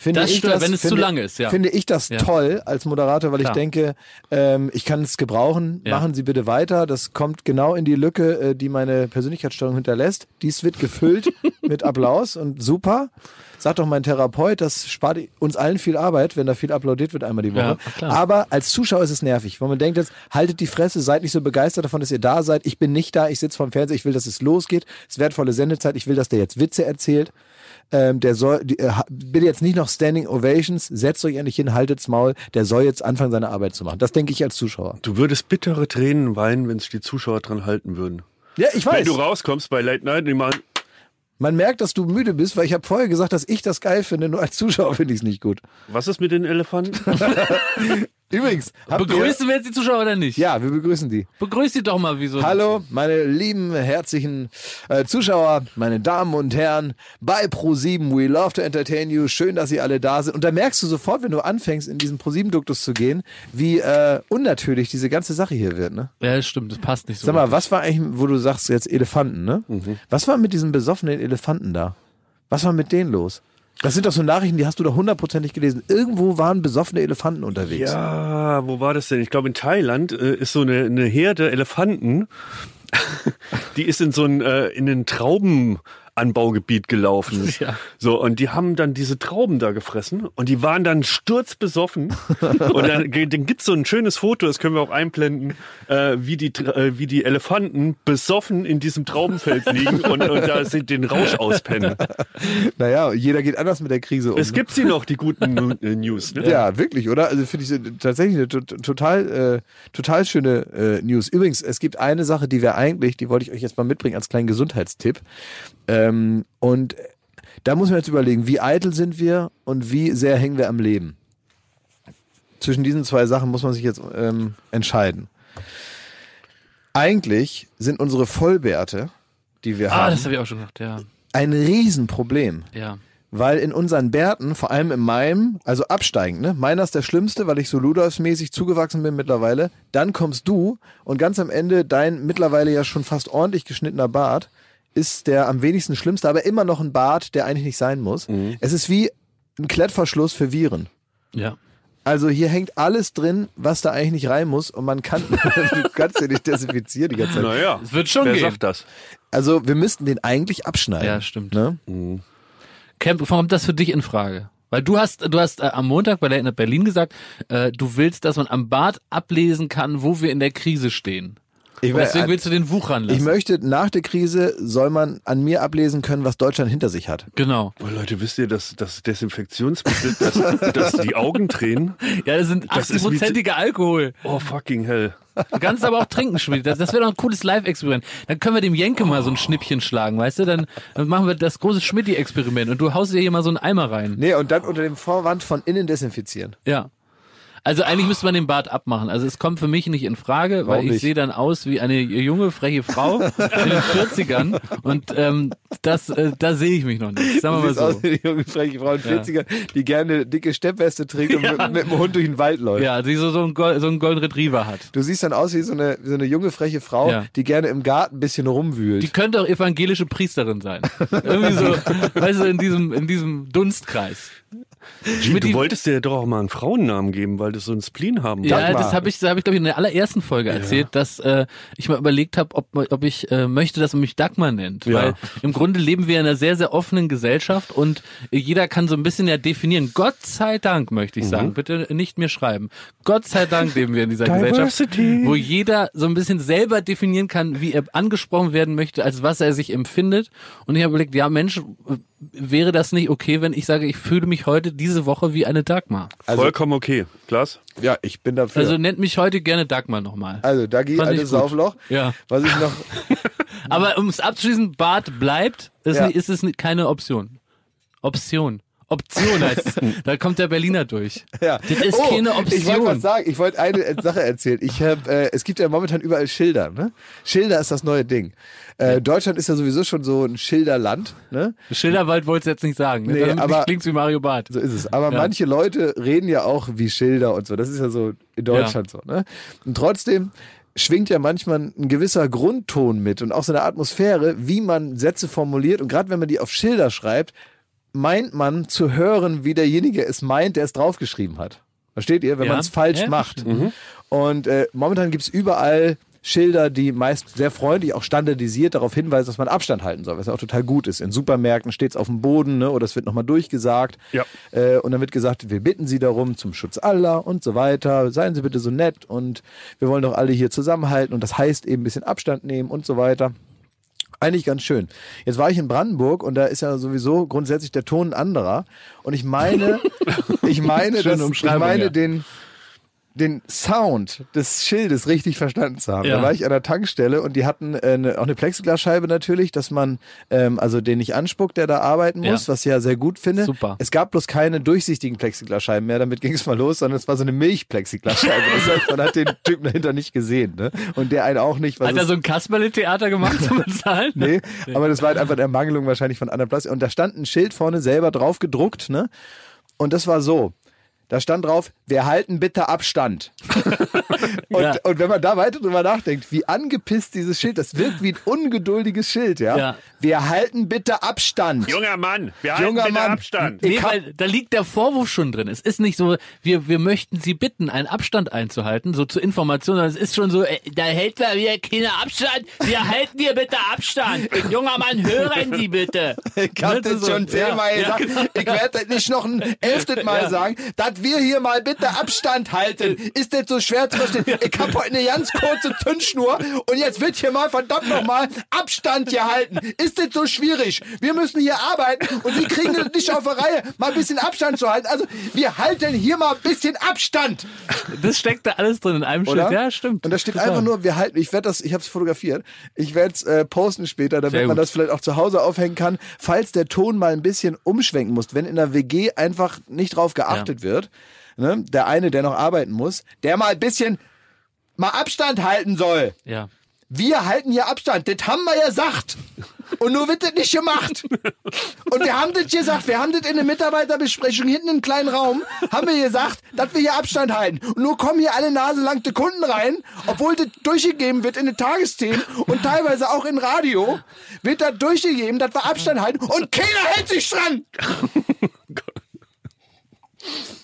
Finde
Das
ich
stört, wenn es zu lange ist, ja.
Finde ich das
Ja.
toll als Moderator, weil
Klar.
ich denke, ähm, ich kann es gebrauchen.
Ja.
Machen Sie bitte weiter. Das kommt genau in die Lücke, äh, die meine Persönlichkeitssteuerung hinterlässt. Dies wird gefüllt mit Applaus und super. Sagt doch mein Therapeut, das spart uns allen viel Arbeit, wenn da viel applaudiert wird einmal die Woche.
Ja.
Aber als Zuschauer ist es nervig, weil man denkt jetzt, haltet die Fresse, seid nicht so begeistert davon, dass ihr da seid. Ich bin nicht da, ich sitze vorm Fernseher, ich will, dass es losgeht. Es ist wertvolle Sendezeit, ich will, dass der jetzt Witze erzählt. Ähm, der soll, die, äh, bitte jetzt nicht noch Standing Ovations, setzt euch endlich hin, haltet's Maul, der soll jetzt anfangen, seine Arbeit zu machen. Das denke ich als Zuschauer.
Du würdest bittere Tränen weinen, wenn sich die Zuschauer dran halten würden.
Ja, ich
Wenn
weiß.
du rauskommst bei Late Night, die machen,
Man merkt, dass du müde bist, weil ich habe vorher gesagt, dass ich das geil finde, nur als Zuschauer finde ich es nicht gut.
was ist mit den Elefanten?
Übrigens,
Begrüßen wir jetzt die Zuschauer oder nicht?
Ja, wir begrüßen die.
Begrüßt sie doch mal, wie so.
Hallo, meine lieben, herzlichen äh, Zuschauer, meine Damen und Herren, bei Pro7, we love to entertain you. Schön, dass ihr alle da sind. Und da merkst du sofort, wenn du anfängst, in diesen Pro7-Duktus zu gehen, wie äh, unnatürlich diese ganze Sache hier wird, ne?
Ja, das stimmt, das passt nicht so.
Sag mal, was war eigentlich, wo du sagst jetzt Elefanten, ne? Was war mit diesen besoffenen Elefanten da? Was war mit denen los? Das sind doch so Nachrichten, die hast du doch hundertprozentig gelesen. Irgendwo waren besoffene Elefanten unterwegs.
Ja, wo war das denn? Ich glaube, in Thailand äh, ist so eine, eine Herde Elefanten, die ist in so ein, äh, in den Traubenanbaugebiet gelaufen.
Ja.
So, und die haben dann diese Trauben da gefressen und die waren dann sturzbesoffen. und dann, dann gibt's so ein schönes Foto, das können wir auch einblenden, äh, wie, die, äh, wie die Elefanten besoffen in diesem Traubenfeld liegen und, und da sind den Rausch auspennen.
Naja, jeder geht anders mit der Krise um.
Es
ne?
gibt sie noch, die guten äh, News. Ne?
Ja, wirklich, oder? Also finde ich äh, tatsächlich eine to- total, äh, total schöne äh, News. Übrigens, es gibt eine Sache, die wir eigentlich, die wollte ich euch jetzt mal mitbringen als kleinen Gesundheitstipp. Ähm, und da muss man jetzt überlegen, wie eitel sind wir und wie sehr hängen wir am Leben. Zwischen diesen zwei Sachen muss man sich jetzt ähm, entscheiden. Eigentlich sind unsere Vollbärte, die wir
ah,
haben,
das habe ich auch schon gedacht, ja.
ein Riesenproblem.
Ja.
Weil in unseren Bärten, vor allem in meinem, also absteigend, ne? Meiner ist der schlimmste, weil ich so Ludolfsmäßig zugewachsen bin mittlerweile. Dann kommst du und ganz am Ende dein mittlerweile ja schon fast ordentlich geschnittener Bart ist der am wenigsten schlimmste, aber immer noch ein Bart, der eigentlich nicht sein muss. Es ist wie ein Klettverschluss für Viren.
Ja.
Also hier hängt alles drin, was da eigentlich nicht rein muss und man kann, du kannst den nicht desinfizieren die ganze Zeit.
Naja,
Es wird schon
wer
gehen.
sagt das?
Also wir müssten den eigentlich abschneiden.
Ja, stimmt.
Ne?
Camp, kommt das für dich in Frage? Weil du hast, du hast äh, am Montag bei der in Berlin gesagt, äh, du willst, dass man am Bart ablesen kann, wo wir in der Krise stehen.
Ich,
Und deswegen willst du den wuchern lassen.
ich möchte, nach der Krise soll man an mir ablesen können, was Deutschland hinter sich hat.
genau.
Oh, Leute, wisst ihr, dass das Desinfektionsmittel, dass, dass die Augen tränen?
Ja, das sind
Das ist wie-
80-prozentiger Alkohol.
Oh, fucking hell.
Du kannst aber auch trinken, Schmidt. Das, das wäre doch ein cooles Live-Experiment. Dann können wir dem Jenke mal so ein Schnippchen schlagen, weißt du? Dann, dann machen wir das große Schmidt-Experiment und du haust dir hier mal so einen Eimer rein.
Nee, und dann unter dem Vorwand von innen desinfizieren.
Ja. Also eigentlich müsste man den Bart abmachen. Also es kommt für mich nicht in Frage, weil
Warum
ich
nicht?
sehe dann aus wie eine junge, freche Frau in den 40ern und ähm, das, äh, da sehe ich mich noch nicht. Sagen wir mal
siehst aus
so.
wie die junge freche Frau in 40ern, die gerne eine dicke Steppweste trägt und mit, mit dem Hund durch den Wald läuft.
Ja, die so, so, einen Gold, so einen Golden Retriever hat.
Du siehst dann aus wie so eine, so eine junge freche Frau,
Ja.
die gerne im Garten ein bisschen rumwühlt.
Die könnte auch evangelische Priesterin sein. Irgendwie so, weißt du, in diesem, in diesem Dunstkreis.
Jim, du wolltest dir doch auch mal einen Frauennamen geben, weil du so einen Spleen haben
Ja,
Dagmar.
das habe ich, das hab ich glaube ich in der allerersten Folge erzählt, dass äh, ich mal überlegt habe, ob, ob ich äh, möchte, dass man mich Dagmar nennt.
Ja.
Weil im Grunde leben wir in einer sehr, sehr offenen Gesellschaft und jeder kann so ein bisschen ja definieren. Gott sei Dank, möchte ich
Mhm.
sagen. Bitte nicht mir schreiben. Gott sei Dank leben wir in dieser Gesellschaft, wo jeder so ein bisschen selber definieren kann, wie er angesprochen werden möchte, als was er sich empfindet. Und ich habe überlegt, ja Mensch, wäre das nicht okay, wenn ich sage, ich fühle mich heute diese Woche wie eine Dagmar?
Vollkommen okay. Klaas?
ja, ich bin dafür.
Also
Also,
nennt mich heute gerne Dagmar nochmal.
Dagi,
Fand ich
altes. Saufloch.
Ja.
Was ich noch,
Aber um es abzuschließen, Bart bleibt, ist,
Ja.
nicht, ist es nicht- keine Option. Option. Option heißt es. Da kommt der Berliner durch.
ja.
Das ist
oh,
keine
Ich wollte
Option.
was sagen. Ich wollte eine Sache erzählen. Ich hab, äh, es gibt ja momentan überall Schilder. Ne? Schilder ist das neue Ding. Äh, Deutschland ist ja sowieso schon so ein Schilderland. Ne?
Schilderwald wollte es jetzt nicht sagen. Ne?
Nee, aber-
klingt's wie Mario Barth.
So ist es. Aber
Ja.
manche Leute reden ja auch wie Schilder und so. Das ist ja so in Deutschland so. Ne? Und trotzdem schwingt ja manchmal ein gewisser Grundton mit und auch so eine Atmosphäre, wie man Sätze formuliert. Und gerade wenn man die auf Schilder schreibt, meint man zu hören, wie derjenige es meint, der es draufgeschrieben hat. Versteht ihr? Wenn
Ja.
man es falsch
Ja,
macht. Und äh, momentan gibt's überall Schilder, die meist sehr freundlich, auch standardisiert darauf hinweisen, dass man Abstand halten soll, was ja auch total gut ist. In Supermärkten steht's auf dem Boden ne, oder es wird nochmal durchgesagt.
Ja.
Äh, und dann wird gesagt, wir bitten Sie darum zum Schutz aller und so weiter. Seien Sie bitte so nett und wir wollen doch alle hier zusammenhalten und das heißt eben ein bisschen Abstand nehmen und so weiter. Eigentlich ganz schön. Jetzt war ich in Brandenburg und da ist ja sowieso grundsätzlich der Ton ein anderer. Und ich meine, ich meine, dass, ich meine
ja.
den, den Sound des Schildes richtig verstanden zu haben.
Ja.
Da war ich an der Tankstelle und die hatten äh, ne, auch eine Plexiglasscheibe natürlich, dass man ähm, also den nicht anspuckt, der da arbeiten muss,
Ja.
was ich ja sehr gut finde.
Super.
Es gab bloß keine durchsichtigen Plexiglasscheiben mehr, damit ging es mal los, sondern es war so eine Milchplexiglasscheibe. Das heißt, man hat den Typen dahinter nicht gesehen, ne? Und der einen auch nicht.
Hat er so ein Kasperle-Theater gemacht zum Bezahlen?
Nee, aber das war halt einfach eine Ermangelung wahrscheinlich von anderen Plastik. Und da stand ein Schild vorne selber drauf gedruckt, ne? Und das war so. Da stand drauf, wir halten bitte Abstand. und,
Ja.
und wenn man da weiter drüber nachdenkt, wie angepisst dieses Schild, das wirkt wie ein ungeduldiges Schild, ja?
Ja.
Wir halten bitte Abstand.
Junger Mann, wir halten
Junger
bitte
Mann.
Abstand.
Nee, weil da liegt der Vorwurf schon drin. Es ist nicht so, wir, wir möchten Sie bitten, einen Abstand einzuhalten, so zur Information, sondern es ist schon so, äh, da hält wir wieder keinen Abstand. Wir halten wir bitte Abstand. Junger Mann, hören Sie bitte.
Ich hab
Ne,
das
so-
schon zehnmal
ja,
gesagt.
Ja, genau.
Ich werde das nicht noch ein elftes Mal
Ja.
sagen, dass wir hier mal bitte Abstand halten. Ist das so schwer zu verstehen? Ich hab heute eine ganz kurze Zündschnur und jetzt wird hier mal verdammt nochmal Abstand gehalten. Ist das so schwierig? Wir müssen hier arbeiten und Sie kriegen das nicht auf der Reihe, mal ein bisschen Abstand zu halten. Also wir halten hier mal ein bisschen Abstand.
Das steckt da alles drin in einem
Oder?
Schild. Ja, stimmt.
Und da steht
Total.
einfach nur, wir halten, ich werde das, ich habe es fotografiert, ich werde es äh, posten später, damit man das vielleicht auch zu Hause aufhängen kann, falls der Ton mal ein bisschen umschwenken muss, wenn in der WG einfach nicht drauf geachtet wird, ne, der eine, der noch arbeiten muss, der mal ein bisschen mal Abstand halten soll.
Ja.
Wir halten hier Abstand, das haben wir ja gesagt. Und nur wird das nicht gemacht. Und wir haben das gesagt, wir haben das in der Mitarbeiterbesprechung hinten im kleinen Raum, haben wir gesagt, dass wir hier Abstand halten. Und nur kommen hier alle naselang die Kunden rein, obwohl das durchgegeben wird in den Tagesthemen und teilweise auch in Radio, wird das durchgegeben, dass wir Abstand halten und keiner hält sich dran.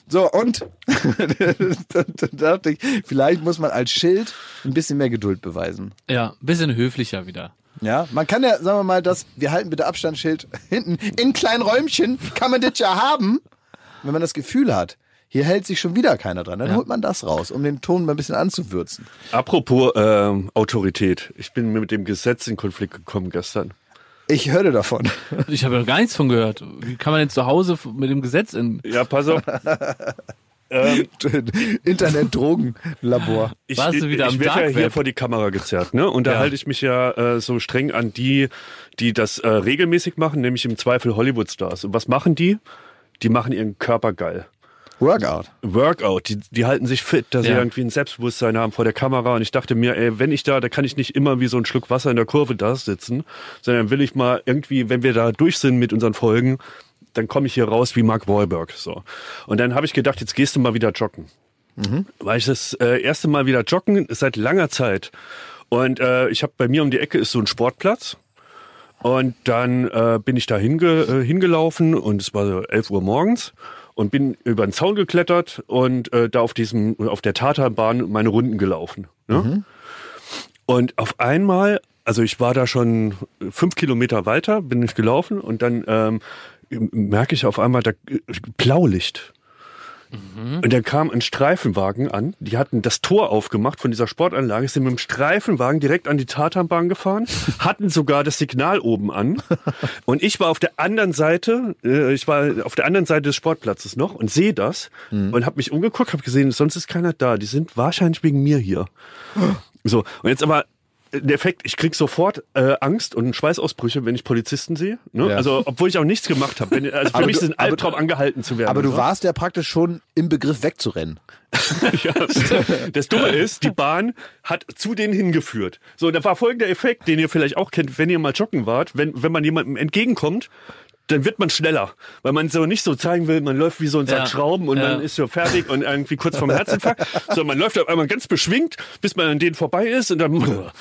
So, und da dachte ich, vielleicht muss man als Schild ein bisschen mehr Geduld beweisen.
Ja, bisschen höflicher wieder.
Ja, man kann ja, sagen wir mal, das, wir halten bitte Abstandsschild hinten in kleinen Räumchen, kann man das ja haben, wenn man das Gefühl hat, hier hält sich schon wieder keiner dran, dann holt man das raus, um den Ton mal ein bisschen anzuwürzen.
Apropos ähm, Autorität. Ich bin mit dem Gesetz in Konflikt gekommen gestern.
Ich hörte davon.
Ich habe noch gar nichts von gehört. Wie kann man denn zu Hause mit dem Gesetz in.
Ja, pass auf. ähm,
Internet-Drogen-Labor.
ich,
Warst du wieder
ich
am
werde ja hier vor die Kamera gezerrt, ne? Und da
Ja.
halte ich mich ja äh, so streng an die, die das äh, regelmäßig machen, nämlich im Zweifel Hollywood-Stars. Und was machen die? Die machen ihren Körper geil.
Workout.
Workout, die, die halten sich fit, dass sie
Ja.
irgendwie ein Selbstbewusstsein haben vor der Kamera. Und ich dachte mir, ey, wenn ich da, da kann ich nicht immer wie so ein Schluck Wasser in der Kurve da sitzen, sondern will ich mal irgendwie, wenn wir da durch sind mit unseren Folgen, dann komme ich hier raus wie Mark Wahlberg. So. Und dann habe ich gedacht, jetzt gehst du mal wieder joggen. Weil ich das äh, erste Mal wieder joggen seit langer Zeit. Und äh, ich habe bei mir um die Ecke ist so ein Sportplatz. Und dann äh, bin ich da hinge, äh, hingelaufen und es war so 11 Uhr morgens und bin über den Zaun geklettert und äh, da auf diesem auf der Tatanbahn meine Runden gelaufen. Ne? Und auf einmal, also ich war da schon fünf Kilometer weiter, bin ich gelaufen und dann ähm, merke ich auf einmal da äh, Blaulicht. Und dann kam ein Streifenwagen an. Die hatten das Tor aufgemacht von dieser Sportanlage, sind mit dem Streifenwagen direkt an die Tatanbahn gefahren, hatten sogar das Signal oben an. Und ich war auf der anderen Seite, äh, ich war auf der anderen Seite des Sportplatzes noch und sehe das und habe mich umgeguckt, habe gesehen, sonst ist keiner da. Die sind wahrscheinlich wegen mir hier. So, und jetzt aber der Effekt, ich krieg sofort äh, Angst und Schweißausbrüche, wenn ich Polizisten sehe. Ne?
Ja.
Also, obwohl ich auch nichts gemacht habe. Also für
Aber
mich
du-
ist es ein
aber-
Albtraum, angehalten zu werden.
Aber du
so.
warst ja praktisch schon im Begriff wegzurennen.
Ja, das Dumme ist, die Bahn hat zu denen hingeführt. So, da war folgender Effekt, den ihr vielleicht auch kennt, wenn ihr mal joggen wart. Wenn, wenn man jemandem entgegenkommt, dann wird man schneller, weil man so nicht so zeigen will, man läuft wie so ein Sack
Ja.
Schrauben und
Ja.
man ist so fertig und irgendwie kurz vorm Herzinfarkt. So, man läuft auf einmal ganz beschwingt, bis man an denen vorbei ist und dann,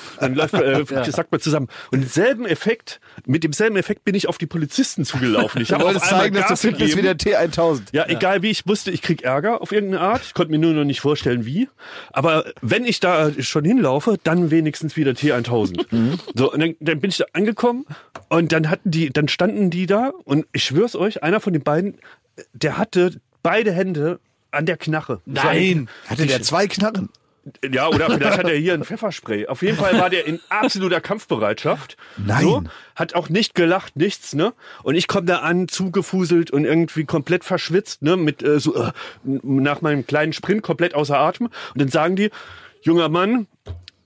dann läuft, äh, sagt man zusammen. Und denselben Effekt, mit demselben Effekt bin ich auf die Polizisten zugelaufen. Ich habe auf
wolltest
einmal
zeigen, dass du fit bist wie der T1000.
Ja, egal wie, ich wusste, ich krieg Ärger auf irgendeine Art. Ich konnte mir nur noch nicht vorstellen, wie. Aber wenn ich da schon hinlaufe, dann wenigstens wieder T1000. So, und dann, dann bin ich da angekommen und dann hatten die, dann standen die da und ich schwör's euch, einer von den beiden, der hatte beide Hände an der Knarre.
Nein!
Hatte der zwei Knarren?
Ja, oder vielleicht hat er hier ein Pfefferspray. Auf jeden Fall war der in absoluter Kampfbereitschaft.
Nein.
So, hat auch nicht gelacht, nichts, ne? Und ich komme da an, zugefuselt und irgendwie komplett verschwitzt, ne? Mit äh, so äh, nach meinem kleinen Sprint komplett außer Atem. Und dann sagen die, junger Mann,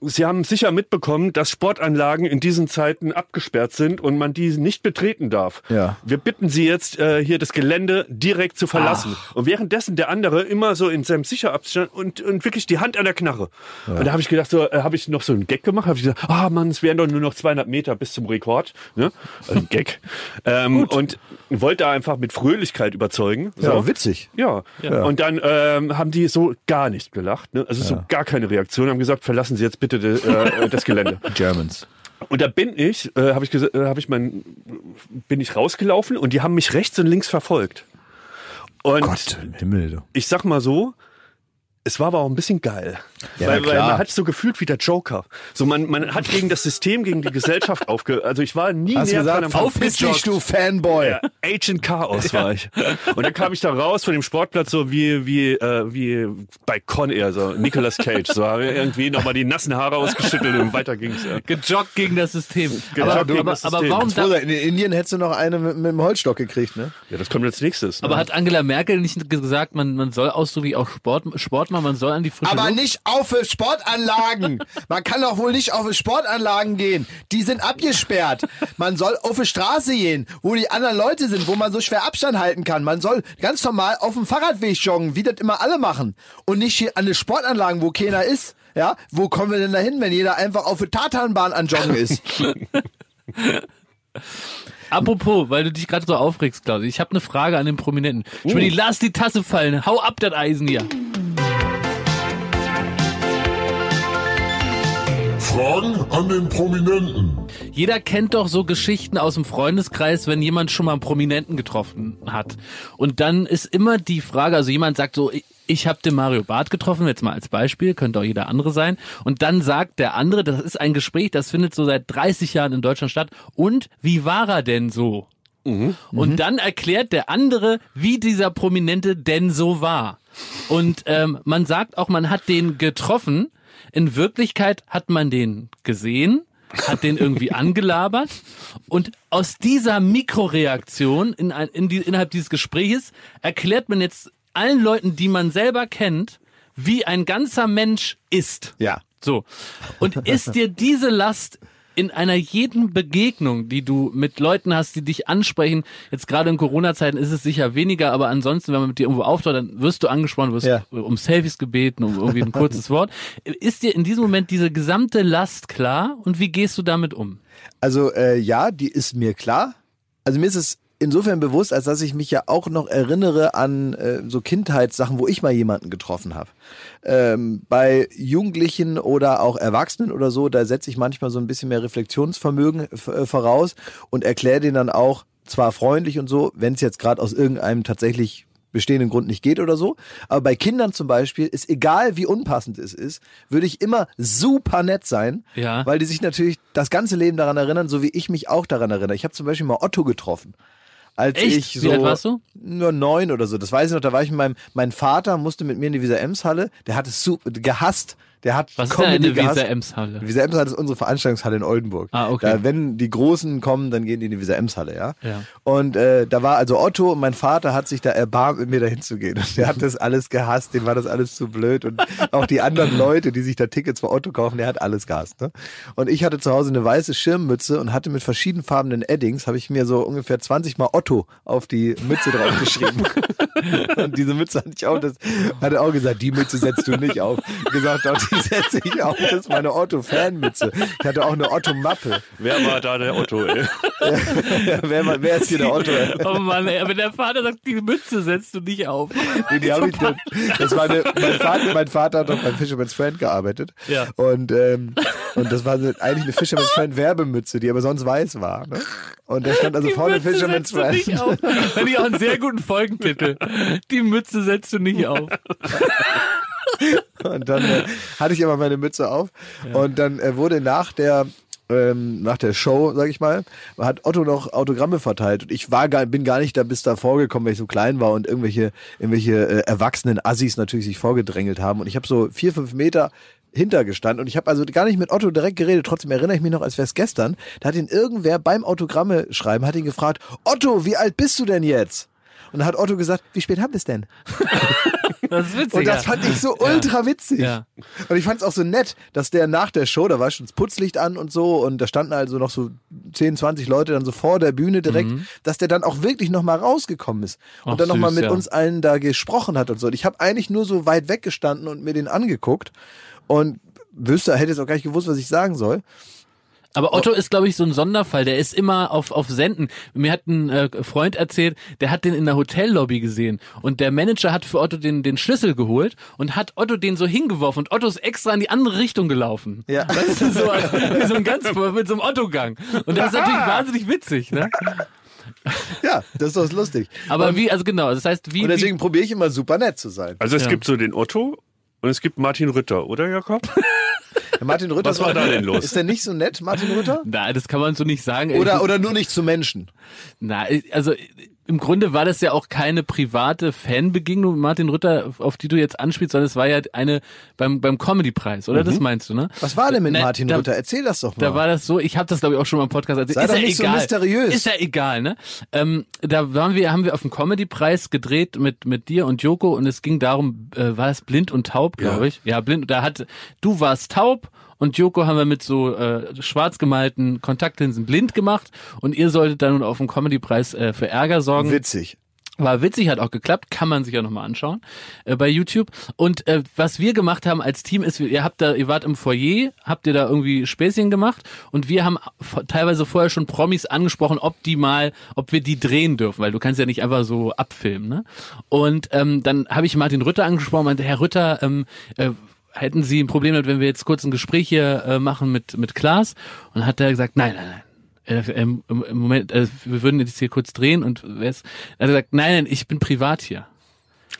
Sie haben sicher mitbekommen, dass Sportanlagen in diesen Zeiten abgesperrt sind und man die nicht betreten darf.
Ja.
Wir bitten Sie jetzt, äh, hier das Gelände direkt zu verlassen. Und währenddessen der andere immer so in seinem Sicherabstand und, und wirklich die Hand an der Knarre. Und da habe ich gedacht, so, äh, habe ich noch so einen Gag gemacht, habe ich gesagt, ah Mann, es wären doch nur noch 200 Meter bis zum Rekord. Ne? Also ein Gag. ähm, und wollte da einfach mit Fröhlichkeit überzeugen.
Ist auch witzig.
Ja. Und dann ähm, haben die so gar nicht gelacht, ne? also so gar keine Reaktion, haben gesagt, verlassen Sie jetzt bitte de, äh, das Gelände.
Germans.
Und da bin ich, äh, habe ich, äh, hab ich mein, bin ich rausgelaufen und die haben mich rechts und links verfolgt. Und
Gott im Himmel.
Ich sag mal so, es war aber auch ein bisschen geil.
Ja,
weil, weil man hat so gefühlt wie der Joker. So man, man hat gegen das System, gegen die Gesellschaft aufge... Also ich war nie
Hast du
näher dran
gesagt,
am
verpiss dich, du Fanboy.
ja, Agent Chaos war ich. Und dann kam ich da raus von dem Sportplatz so wie wie äh, wie bei Con Air, so Nicolas Cage. So irgendwie nochmal die nassen Haare ausgeschüttelt und weiter ging's. Ja.
Gejoggt gegen das System.
Gejoggt
aber,
gegen
aber,
das
aber
System.
warum da,
Oder in Indien hättest du noch eine mit, mit dem Holzstock gekriegt, ne?
ja, das kommt als nächstes.
aber
ne?
hat Angela Merkel nicht gesagt, man, man soll ausdrücklich auch Sport, Sport machen, man soll an die frische
Aber
Luft?
nicht auf Sportanlagen. Man kann doch wohl nicht auf Sportanlagen gehen. Die sind abgesperrt. Man soll auf die Straße gehen, wo die anderen Leute sind, wo man so schwer Abstand halten kann. Man soll ganz normal auf dem Fahrradweg joggen, wie das immer alle machen. Und nicht hier an den Sportanlagen, wo keiner ist. Ja, wo kommen wir denn da hin, wenn jeder einfach auf der Tatanbahn an Joggen ist?
Apropos, weil du dich gerade so aufregst, Klaus. Ich habe eine Frage an den Prominenten. Schmidti, lass die Tasse fallen. Hau ab, das Eisen hier.
Fragen an den Prominenten.
Jeder kennt doch so Geschichten aus dem Freundeskreis, wenn jemand schon mal einen Prominenten getroffen hat. Und dann ist immer die Frage, also jemand sagt so, ich- ich habe den Mario Barth getroffen, jetzt mal als Beispiel, könnte auch jeder andere sein. Und dann sagt der andere, das ist ein Gespräch, das findet so seit 30 Jahren in Deutschland statt. Und wie war er denn so? Und dann erklärt der andere, wie dieser Prominente denn so war. Und ähm, man sagt auch, man hat den getroffen. In Wirklichkeit hat man den gesehen, hat den irgendwie angelabert. Und aus dieser Mikroreaktion in, in die, innerhalb dieses Gespräches erklärt man jetzt allen Leuten, die man selber kennt, wie ein ganzer Mensch ist.
Ja.
So. Und ist dir diese Last in einer jeden Begegnung, die du mit Leuten hast, die dich ansprechen, jetzt gerade in Corona-Zeiten ist es sicher weniger, aber ansonsten, wenn man mit dir irgendwo auftaucht, dann wirst du angesprochen, wirst
Ja.
um Selfies gebeten, um irgendwie ein kurzes Wort. Ist dir in diesem Moment diese gesamte Last klar und wie gehst du damit um?
Also äh, ja, die ist mir klar. Also mir ist es insofern bewusst, als dass ich mich ja auch noch erinnere an äh, so Kindheitssachen, wo ich mal jemanden getroffen habe. Ähm, bei Jugendlichen oder auch Erwachsenen oder so, da setze ich manchmal so ein bisschen mehr Reflexionsvermögen äh, voraus und erkläre denen dann auch, zwar freundlich und so, wenn es jetzt gerade aus irgendeinem tatsächlich bestehenden Grund nicht geht oder so. Aber bei Kindern zum Beispiel ist egal, wie unpassend es ist, würde ich immer super nett sein,
Ja.
weil die sich natürlich das ganze Leben daran erinnern, so wie ich mich auch daran erinnere. Ich habe zum Beispiel mal Otto getroffen. Als
Echt?
ich
Wie
so
alt warst du?
nur neun oder so. Das weiß ich noch. Da war ich mit meinem, mein Vater musste mit mir in die Visa Ems Halle. Der hat es super gehasst. Der hat
Was ist
Comedy
denn eine. Visa Ems-Halle?
Die Visa Ems Halle ist unsere Veranstaltungshalle in Oldenburg.
Ah, okay.
Da, wenn die Großen kommen, dann gehen die in die Visa Ems Halle, ja.
Ja.
Und äh, da war also Otto und mein Vater hat sich da erbarmt, mit mir dahin zu gehen. Und der hat das alles gehasst, dem war das alles zu blöd. Und auch die anderen Leute, die sich da Tickets für Otto kaufen, der hat alles gehasst. Ne? Und ich hatte zu Hause eine weiße Schirmmütze und hatte mit verschiedenfarbenen Eddings, habe ich mir so ungefähr 20 Mal Otto auf die Mütze draufgeschrieben. und diese Mütze hatte ich auch, das hat er auch gesagt, die Mütze setzt du nicht auf. Gesagt, doch, die setze ich auf. Das ist meine Otto-Fanmütze. Ich hatte auch eine Otto-Mappe.
Wer war da der Otto? Ey?
wer, war- wer ist hier der Otto?
Oh Mann, ey, wenn der Vater sagt, die Mütze setzt du nicht auf.
Nee, die hab ich, das war eine, mein, Vater, mein Vater hat doch beim Fisherman's Friend gearbeitet.
Ja.
Und, ähm, und das war eigentlich eine Fisherman's Friend Werbemütze, die aber sonst weiß war. Ne? Und da stand also
Die
vorne
Mütze
Fisherman's
setzt du nicht
Friend.
auf. Finde ich auch einen sehr guten Folgentitel. Die Mütze setzt du nicht auf.
Und dann äh, hatte ich immer meine Mütze auf. Und dann äh, wurde nach der ähm, nach der Show, sag ich mal, hat Otto noch Autogramme verteilt. Und ich war gar, bin gar nicht da bis da vorgekommen, weil ich so klein war und irgendwelche, irgendwelche äh, erwachsenen Assis natürlich sich vorgedrängelt haben. Und ich habe so vier, fünf Meter hintergestanden und ich habe also gar nicht mit Otto direkt geredet, trotzdem erinnere ich mich noch, als wäre es gestern, da hat ihn irgendwer beim Autogramme schreiben, hat ihn gefragt, Otto, wie alt bist du denn jetzt? Und dann hat Otto gesagt, wie spät haben wir es denn?
Das ist witzig.
Und das fand ich so ultra witzig.
Ja.
Und ich fand es auch so nett, dass der nach der Show, da war schon das Putzlicht an und so, und da standen also noch so 10, 20 Leute dann so vor der Bühne direkt, dass der dann auch wirklich nochmal rausgekommen ist und
Mhm. Ach,
dann nochmal mit
ja.
uns allen da gesprochen hat und so. Und ich habe eigentlich nur so weit weggestanden und mir den angeguckt und wüsste, hätte jetzt auch gar nicht gewusst, was ich sagen soll.
Aber Otto ist, glaube ich, so ein Sonderfall. Der ist immer auf, auf Senden. Mir hat ein äh, Freund erzählt, der hat den in der Hotellobby gesehen. Und der Manager hat für Otto den, den Schlüssel geholt und hat Otto den so hingeworfen. Und Otto ist extra in die andere Richtung gelaufen.
Ja.
Weißt du, so, wie so ein ganz, mit so einem Otto-Gang. Und das ist natürlich wahnsinnig witzig, ne?
Ja, das ist doch lustig.
Aber wie, also genau, das heißt, wie,
Und deswegen probiere ich immer super nett zu sein.
Also es
Ja.
gibt so den Otto und es gibt Martin Rütter, oder Jakob?
Martin Rütter.
Was war da denn los?
Ist der nicht so nett, Martin Rütter?
na, das kann man so nicht sagen.
Oder, oder nur nicht zu Menschen?
Na, also im Grunde war das ja auch keine private Fanbegegnung mit Martin Rütter, auf die du jetzt anspielst, sondern es war ja eine beim beim Comedy-Preis, oder? Das meinst du, ne?
Was war denn mit
Na,
Martin
da,
Rütter? Erzähl das doch mal.
Da war das so, ich habe das glaube ich auch schon mal im Podcast erzählt.
Sei
ist
doch
ja
nicht so
egal.
mysteriös.
Ist ja egal, ne? Ähm, da waren wir, haben wir auf dem Comedy-Preis gedreht mit mit dir und Joko und es ging darum, äh, war es blind und taub, glaube
Ja.
ich. Ja, blind. Da hat du warst taub und Joko haben wir mit so äh, schwarz gemalten Kontaktlinsen blind gemacht und ihr solltet dann nun auf dem Comedy-Preis äh, für Ärger sorgen.
Witzig.
War witzig, hat auch geklappt, kann man sich ja nochmal anschauen äh, bei YouTube. Und äh, was wir gemacht haben als Team ist, ihr habt da, ihr wart im Foyer, habt ihr da irgendwie Späßchen gemacht und wir haben teilweise vorher schon Promis angesprochen, ob die mal, ob wir die drehen dürfen, weil du kannst ja nicht einfach so abfilmen. Ne? Und ähm, dann habe ich Martin Rütter angesprochen, meinte, Herr Rütter, ähm, äh, hätten Sie ein Problem damit, wenn wir jetzt kurz ein Gespräch hier äh, machen mit mit Klaas? Und hat er gesagt, nein, nein, nein. Im Moment, äh, wir würden jetzt hier kurz drehen und wer ist, er hat gesagt, nein, nein, ich bin privat hier.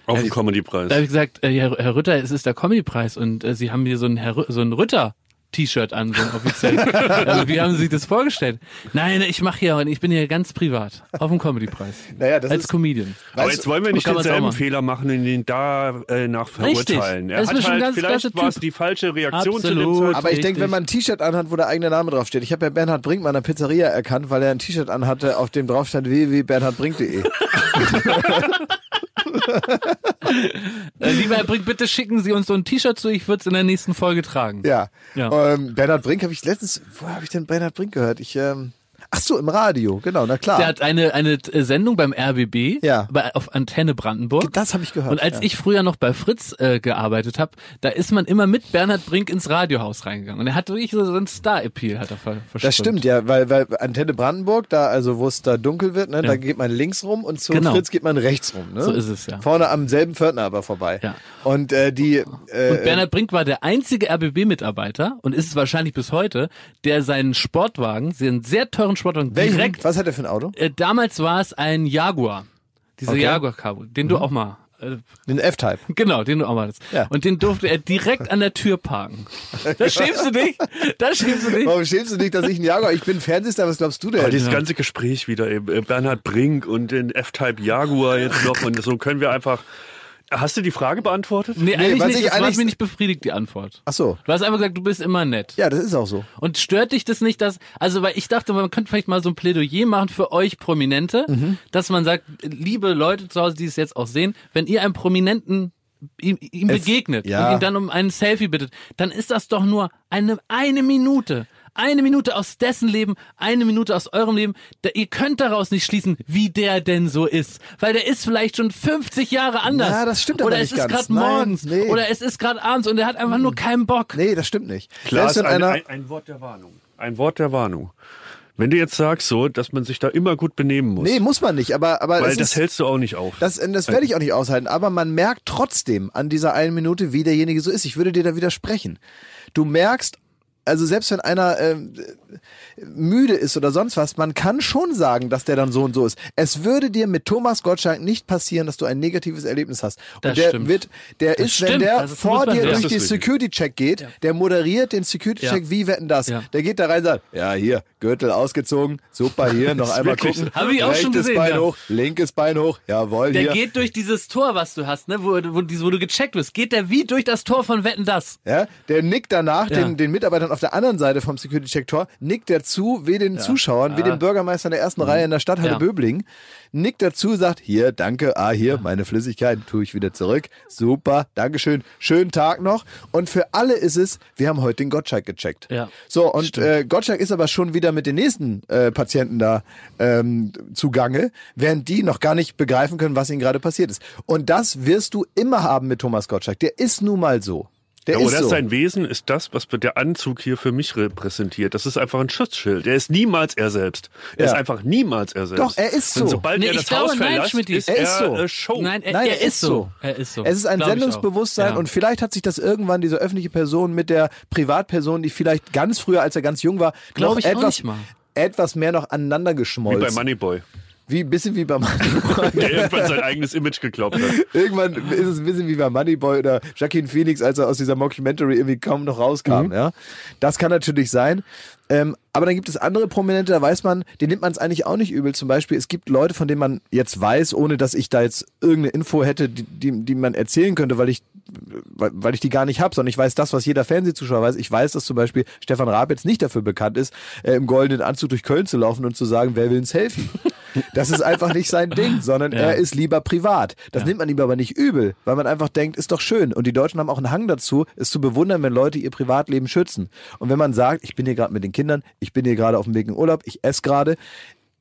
Auf dem
Da
Comedy-Preis.
habe ich gesagt, äh, Herr, Herr Rütter, es ist der Comedy-Preis und äh, Sie haben hier so ein, Herr, so ein Rütter. T-Shirt an, so ein offiziell. also, wie haben Sie sich das vorgestellt? Nein, ich mache hier, ich bin hier ganz privat auf dem Comedy-Preis.
Naja, das
Als
ist,
Comedian.
Aber jetzt wollen wir nicht denselben. Fehler machen und ihn da äh, nach
Richtig.
verurteilen.
Das
Er
ist
hat halt,
ganz
vielleicht war es die falsche Reaktion zu
Absolut.
dem Zeit.
aber ich denke, wenn man ein T-Shirt anhat, wo der eigene Name draufsteht. Ich habe ja Bernhard Brinkmann an der Pizzeria erkannt, weil er ein T-Shirt anhatte, auf dem drauf stand www.bernhardbrink.de.
Äh, lieber Herr Brink, bitte schicken Sie uns so ein T-Shirt zu, ich würde es in der nächsten Folge tragen.
Ja.
Ja.
Ähm, Bernhard Brink habe ich letztens, wo habe ich denn Bernhard Brink gehört? Ich, ähm, ach so, im Radio, genau, na klar.
Der hat eine, eine Sendung beim RBB
Ja.
bei, auf Antenne Brandenburg.
das habe ich gehört.
Und als
ja.
ich früher noch bei Fritz äh, gearbeitet habe, da ist man immer mit Bernhard Brink ins Radiohaus reingegangen. Und er hat wirklich so, so einen Star-Appeal, hat er ver
Das stimmt, ja, weil, weil Antenne Brandenburg, da, also wo es da dunkel wird, ne, da geht man links rum und zu
Genau.
Fritz geht man rechts rum. Ne?
So ist es, ja.
Vorne am selben Pförtner aber vorbei.
Ja.
Und äh, die äh,
Und Bernhard Brink war der einzige RBB-Mitarbeiter und ist es wahrscheinlich bis heute, der seinen Sportwagen, seinen sehr teuren Sportwagen
welchen?
direkt,
Was hat er für ein Auto?
äh, damals war es ein Jaguar. Dieser
Okay.
Jaguar Cabo, den du auch mal, äh,
Den F-Type.
genau, den du auch mal hattest.
Ja.
Und den durfte er direkt an der Tür parken. Da schämst du dich? Da schämst du dich?
Warum schämst du dich, dass ich ein Jaguar, ich bin Fernsehstar, was glaubst du denn?
Aber dieses ganze Gespräch wieder, eben, äh, Bernhard Brink und den F-Type Jaguar jetzt noch und so können wir einfach. Hast du die Frage beantwortet?
Nee, eigentlich
was
nicht.
ich
Das hat
eigentlich-
mich nicht befriedigt, die Antwort.
Ach so.
Du hast einfach gesagt, du bist immer nett.
Ja, das ist auch so.
Und stört dich das nicht, dass, also weil ich dachte, man könnte vielleicht mal so ein Plädoyer machen für euch Prominente,
Mhm.
dass man sagt, liebe Leute zu Hause, die es jetzt auch sehen, wenn ihr einem Prominenten ihm, ihm begegnet
ja.
und ihn dann um einen Selfie bittet, dann ist das doch nur eine, eine Minute. Eine Minute aus dessen Leben, eine Minute aus eurem Leben. Da, ihr könnt daraus nicht schließen, wie der denn so ist. Weil der ist vielleicht schon 50 Jahre anders.
Ja, das stimmt aber
Oder
nicht
es ist gerade
Nein,
morgens.
nee.
Oder es ist gerade abends und er hat einfach nur keinen Bock.
Nee, das stimmt nicht.
Klar, ein,
einer,
ein, ein Wort der Warnung. Ein Wort der Warnung. Wenn du jetzt sagst so, dass man sich da immer gut benehmen muss,
nee, muss man nicht, aber, aber
weil das
ist,
hältst du auch nicht auf.
Das, das werde ich auch nicht aushalten, aber man merkt trotzdem an dieser einen Minute, wie derjenige so ist. Ich würde dir da widersprechen. Du merkst also selbst wenn einer ähm, müde ist oder sonst was, man kann schon sagen, dass der dann so und so ist. Es würde dir mit Thomas Gottschalk nicht passieren, dass du ein negatives Erlebnis hast. Und
Das
der
stimmt.
wird, der
Das
ist, wenn
stimmt.
der
Also
vor dir durch
richtig.
Security-Check geht, der moderiert den Security-Check
Ja.
wie wetten das.
Ja.
Der geht da rein und sagt, ja hier, Gürtel ausgezogen, super hier, noch einmal gucken.
Hab ich auch schon
Rechtes
gesehen,
Bein
ja.
hoch, linkes Bein hoch, jawohl,
Der
hier.
geht durch dieses Tor, was du hast, ne, wo, wo, wo du gecheckt wirst, geht der wie durch das Tor von Wetten das.
Ja, der nickt danach
Ja.
den, den Mitarbeitern auf der anderen Seite vom Security-Check-Tor, nickt der zu, wie den Zuschauern, wie dem Bürgermeister in der ersten Reihe in der Stadthalle
Ja.
Böblingen, nickt dazu, sagt, hier, danke, ah, hier, meine Flüssigkeit, tue ich wieder zurück, super, Dankeschön, schönen Tag noch. Und für alle ist es, wir haben heute den Gottschalk gecheckt.
Ja.
So, und äh, Gottschalk ist aber schon wieder mit den nächsten äh, Patienten da ähm, zugange, während die noch gar nicht begreifen können, was ihnen gerade passiert ist. Und das wirst du immer haben mit Thomas Gottschalk. Der ist nun mal so. Der
Ja,
ist
oder
so.
sein Wesen ist das, was der Anzug hier für mich repräsentiert. Das ist einfach ein Schutzschild. Er ist niemals er selbst. Er
Ja.
ist einfach niemals er selbst.
Doch, er ist so.
Und sobald
Nee,
er
ich
das
glaube,
Haus
nein,
verlässt,
Schmidti.
ist
Er
er,
ist so.
äh, Show.
Nein, er,
Nein,
er ist so. Er ist so.
Es ist ein
Glaub.
Sendungsbewusstsein
Ja.
und vielleicht hat sich das irgendwann diese öffentliche Person mit der Privatperson, die vielleicht ganz früher, als er ganz jung war,
Glaub
noch
ich auch
etwas,
nicht mal.
etwas mehr noch aneinander
Wie
geschmolzen.
bei Moneyboy.
Wie ein bisschen wie bei Moneyboy.
Der irgendwann sein eigenes Image geglaubt hat.
Irgendwann ist es ein bisschen wie bei Moneyboy oder Jacqueline Phoenix, als er aus dieser Mockumentary irgendwie kaum noch rauskam.
Mhm.
Ja, das kann natürlich sein. Ähm, aber dann gibt es andere Prominente, da weiß man, denen nimmt man es eigentlich auch nicht übel. Zum Beispiel, es gibt Leute, von denen man jetzt weiß, ohne dass ich da jetzt irgendeine Info hätte, die, die, die man erzählen könnte, weil ich, weil, weil ich die gar nicht habe, sondern ich weiß das, was jeder Fernsehzuschauer weiß. Ich weiß, dass zum Beispiel Stefan Raab jetzt nicht dafür bekannt ist, äh, im goldenen Anzug durch Köln zu laufen und zu sagen, wer will ein Selfie? Das ist einfach nicht sein Ding, sondern er ist lieber privat. Das nimmt man ihm aber nicht übel, weil man einfach denkt, ist doch schön. Und die Deutschen haben auch einen Hang dazu, es zu bewundern, wenn Leute ihr Privatleben schützen. Und wenn man sagt, ich bin hier gerade mit den Kindern, ich bin hier gerade auf dem Weg in Urlaub, ich esse gerade,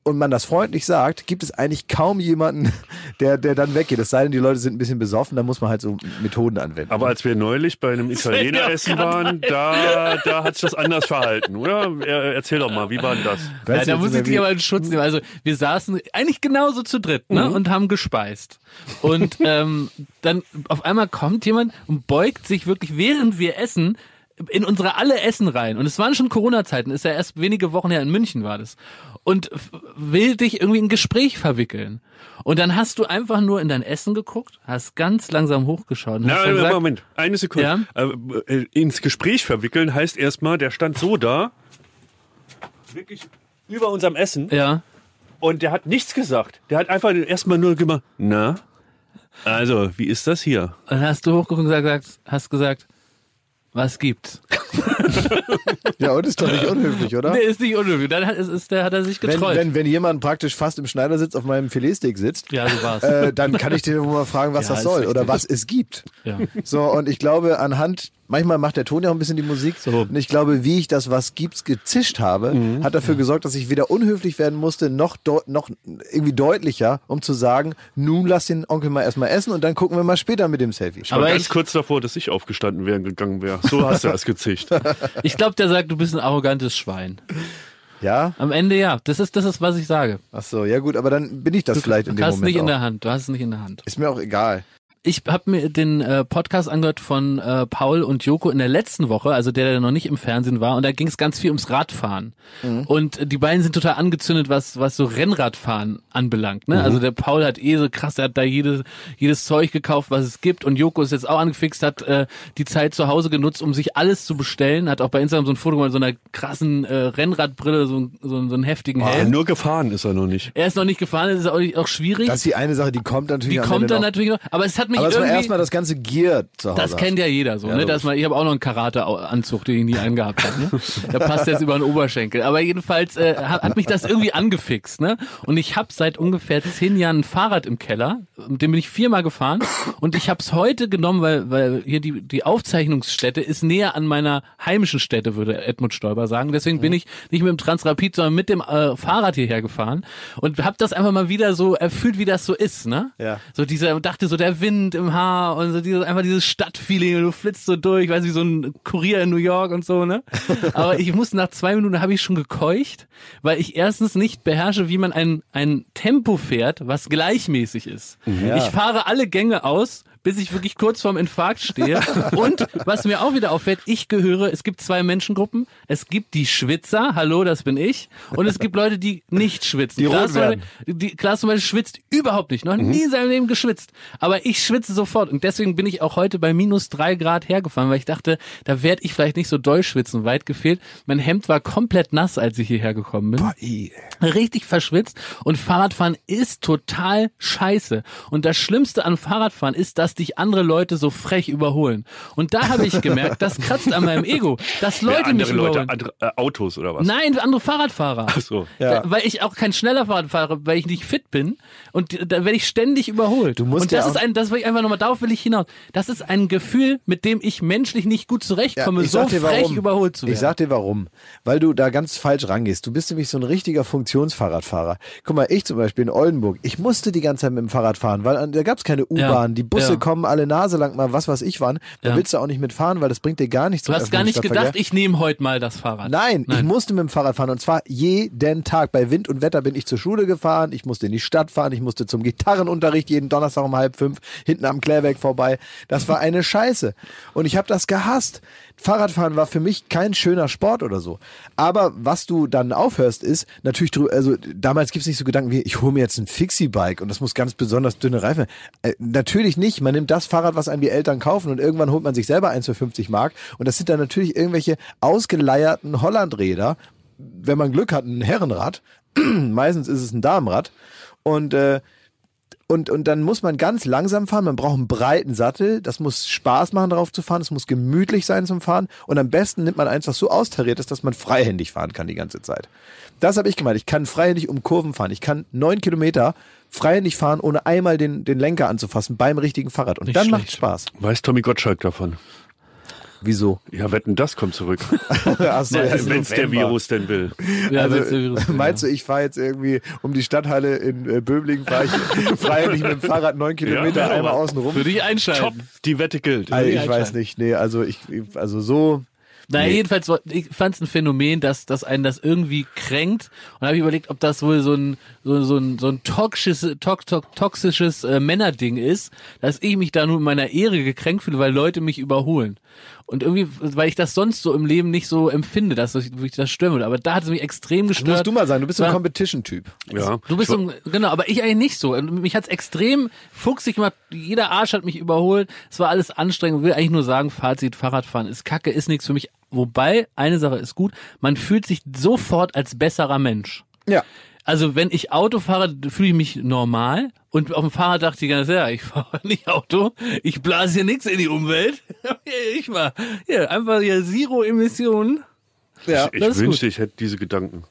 und man das freundlich sagt, gibt es eigentlich kaum jemanden, der, der dann weggeht. Es sei denn, die Leute sind ein bisschen besoffen, da muss man halt so Methoden anwenden.
Aber als wir neulich bei einem Italiener
ja
essen
grad
waren, da, da hat sich das anders verhalten, oder? Er, erzähl doch mal, wie war denn das?
Ja, da muss ich dich aber in Schutz nehmen. Also wir saßen eigentlich genauso zu dritt ne, und haben gespeist. Und ähm, dann auf einmal kommt jemand und beugt sich wirklich, während wir essen, in unsere alle Essen rein. Und es waren schon Corona-Zeiten, ist ja erst wenige Wochen her, in München war das. Und will dich irgendwie in ein Gespräch verwickeln. Und dann hast du einfach nur in dein Essen geguckt, hast ganz langsam hochgeschaut
Na,
gesagt,
Moment, eine Sekunde. Äh, äh, ins Gespräch verwickeln heißt erstmal, der stand so da, wirklich über unserem Essen,
ja,
und der hat nichts gesagt. Der hat einfach erstmal nur gemacht, na, also, wie ist das hier?
und dann hast du hochgeguckt und gesagt, hast gesagt, was gibt's?
Ja, und ist doch nicht unhöflich, oder?
Nee, ist nicht unhöflich. Dann hat, ist, ist, der, hat er sich
Wenn,
getreut.
wenn, wenn jemand praktisch fast im Schneidersitz auf meinem Filetsteak sitzt,
ja, so war's.
äh, dann kann ich dir mal fragen, was
Ja,
das soll
richtig.
oder was es gibt.
ja.
So, und ich glaube, anhand, manchmal macht der Ton ja auch ein bisschen die Musik.
So.
Und ich glaube, wie ich das Was gibt's gezischt habe,
Mhm.
hat dafür gesorgt, dass ich weder unhöflich werden musste, noch, noch irgendwie deutlicher, um zu sagen, nun lass den Onkel mal erstmal essen und dann gucken wir mal später mit dem Selfie.
Ich war
Aber
ganz
ich-
kurz davor, dass ich aufgestanden wäre und gegangen wäre. So hast du das gezischt.
Ich glaube, der sagt, du bist ein arrogantes Schwein.
Ja?
Am Ende ja. Das ist, das ist, was ich sage.
Ach so, ja gut, aber dann bin ich das vielleicht in
Du
dem
hast es
Moment
nicht in
auch.
der Hand. Du hast es nicht in der Hand.
Ist mir auch egal.
Ich habe mir den äh, Podcast angehört von äh, Paul und Joko in der letzten Woche, also der, der noch nicht im Fernsehen war, und da ging es ganz viel ums Radfahren. Und äh, die beiden sind total angezündet, was was so Rennradfahren anbelangt. Ne? Also der Paul hat eh so krass, er hat da jedes jedes Zeug gekauft, was es gibt, und Joko ist jetzt auch angefixt, hat äh, die Zeit zu Hause genutzt, um sich alles zu bestellen, hat auch bei Instagram so ein Foto gemacht, mit so einer krassen äh, Rennradbrille, so, so, einen- so einen heftigen Helm.
Nur gefahren ist er noch nicht.
Er ist noch nicht gefahren, das ist auch, auch schwierig.
Das ist die eine Sache, die kommt natürlich
die kommt dann
noch.
natürlich noch, aber es hat mich
Aber dass man erstmal das ganze Gear zu Hause
das
hat.
kennt ja jeder so,
Ja,
ne? Dass man, ich habe auch noch einen Karate-Anzug, den ich nie angehabt habe. Ne? Der passt jetzt über den Oberschenkel. Aber jedenfalls äh, hat, hat mich das irgendwie angefixt, ne? Und ich habe seit ungefähr zehn Jahren ein Fahrrad im Keller, mit dem bin ich viermal gefahren und ich habe es heute genommen, weil weil hier die die Aufzeichnungsstätte ist näher an meiner heimischen Stätte, würde Edmund Stoiber sagen. Deswegen bin ich nicht mit dem Transrapid, sondern mit dem äh, Fahrrad hierher gefahren und habe das einfach mal wieder so erfüllt, wie das so ist, ne?
Ja.
So dieser, dachte so der Wind im Haar und so dieses, einfach dieses Stadtfeeling und du flitzt so durch, weißt du, wie so ein Kurier in New York und so, ne? Aber ich muss nach zwei Minuten habe ich schon gekeucht, weil ich erstens nicht beherrsche, wie man ein, ein Tempo fährt, was gleichmäßig ist. Ich fahre alle Gänge aus, bis ich wirklich kurz vorm Infarkt stehe. Und was mir auch wieder auffällt, ich gehöre, es gibt zwei Menschengruppen. Es gibt die Schwitzer, hallo, das bin ich. Und es gibt Leute, die nicht schwitzen.
Die
Klaas,
werden.
die, Klaas zum Beispiel schwitzt überhaupt nicht. Noch nie in seinem Leben geschwitzt. Aber ich schwitze sofort. Und deswegen bin ich auch heute bei minus drei Grad hergefahren, weil ich dachte, da werde ich vielleicht nicht so doll schwitzen. Weit gefehlt. Mein Hemd war komplett nass, als ich hierher gekommen bin richtig verschwitzt und Fahrradfahren ist total scheiße. Und das Schlimmste an Fahrradfahren ist, dass dich andere Leute so frech überholen. Und da habe ich gemerkt, das kratzt an meinem Ego, dass
Ja,
Leute mich
andere Leute,
überholen.
andere, äh, Autos oder was?
Nein, andere Fahrradfahrer.
Ach so.
Ja.
Da, weil ich auch kein schneller Fahrrad fahre, weil ich nicht fit bin und da werde ich ständig überholt.
Du musst
und das
ja
ist ein, das will ich einfach nochmal, darauf will ich hinaus. Das ist ein Gefühl, mit dem ich menschlich nicht gut zurechtkomme,
ich
so
dir
frech
warum.
überholt zu werden.
Ich sag dir warum. Weil du da ganz falsch rangehst. Du bist nämlich so ein richtiger Funktionsfahrradfahrer. Guck mal, ich zum Beispiel in Oldenburg, ich musste die ganze Zeit mit dem Fahrrad fahren, weil an- da gab's keine U-Bahn.
Ja.
Die Busse
Ja.
kommen alle Nase lang mal, was weiß ich wann. Da
Ja.
willst du auch nicht mitfahren, weil das bringt dir gar nichts
du hast gar nicht gedacht, ich nehme heute mal das Fahrrad.
Nein, ich musste mit dem Fahrrad fahren und zwar jeden Tag. Bei Wind und Wetter bin ich zur Schule gefahren, ich musste in die Stadt fahren, ich musste zum Gitarrenunterricht jeden Donnerstag um halb fünf hinten am Klärwerk vorbei. Das war eine Scheiße. Und ich habe das gehasst. Fahrradfahren war für mich kein schöner Sport oder so. Aber was du dann aufhörst, ist natürlich, drü- also damals gibt's nicht so Gedanken wie, ich hole mir jetzt ein Fixie-Bike und das muss ganz besonders dünne Reifen. Äh, natürlich nicht. Man nimmt das Fahrrad, was einem die Eltern kaufen und irgendwann holt man sich selber eins für 50 Mark. Und das sind dann natürlich irgendwelche ausgeleierten Hollandräder. Wenn man Glück hat, ein Herrenrad. Meistens ist es ein Damenrad. Und äh, und, und dann muss man ganz langsam fahren. Man braucht einen breiten Sattel. Das muss Spaß machen, drauf zu fahren. Es muss gemütlich sein zum Fahren. Und am besten nimmt man eins, was so austariert ist, dass man freihändig fahren kann die ganze Zeit. Das habe ich gemeint. Ich kann freihändig um Kurven fahren. Ich kann neun Kilometer freihändig fahren, ohne einmal den, den Lenker anzufassen beim richtigen Fahrrad. Und
Nicht
dann macht. Spaß.
Weiß Tommy Gottschalk davon?
Wieso?
Ja, wetten, das kommt zurück.
Ach so,
Ja,
Wenn es der. Virus denn will.
Ja,
Also,
das ist-
meinst du, ich fahre jetzt irgendwie um die Stadthalle in äh, Böblingen, fahre ich freihändig mit dem Fahrrad neun Kilometer
Ja,
einmal außen rum?
Würde ich einschalten.
Top, die Wette gilt.
Also, ich weiß nicht, nee, also ich, also so,
Naja,
Nee.
jedenfalls, ich fand es ein Phänomen, dass, dass einen das irgendwie kränkt. Und habe ich überlegt, ob das wohl so ein, so, so ein, so ein toxisches, tox, tox, toxisches äh, Männerding ist, dass ich mich da nur in meiner Ehre gekränkt fühle, weil Leute mich überholen. Und irgendwie, weil ich das sonst so im Leben nicht so empfinde, dass ich, das stören würde. Aber da hat es mich extrem
das
gestört.
musst du mal sagen, du bist so ein Competition-Typ.
Ja.
Du bist so, ein- genau, aber ich eigentlich nicht so. Und mich hat's extrem fuchsig gemacht. Jeder Arsch hat mich überholt. Es war alles anstrengend. Ich will eigentlich nur sagen, Fazit, Fahrradfahren ist kacke, ist nichts für mich. Wobei, eine Sache ist gut, man fühlt sich sofort als besserer Mensch.
Ja.
Also wenn ich Auto fahre, fühle ich mich normal. Und auf dem Fahrrad dachte ich ganz, ja, ich fahre nicht Auto, ich blase hier nichts in die Umwelt. Ich war hier einfach hier Zero Emissionen.
Ja.
Ich
Das ist
wünschte,
gut.
ich hätte diese Gedanken.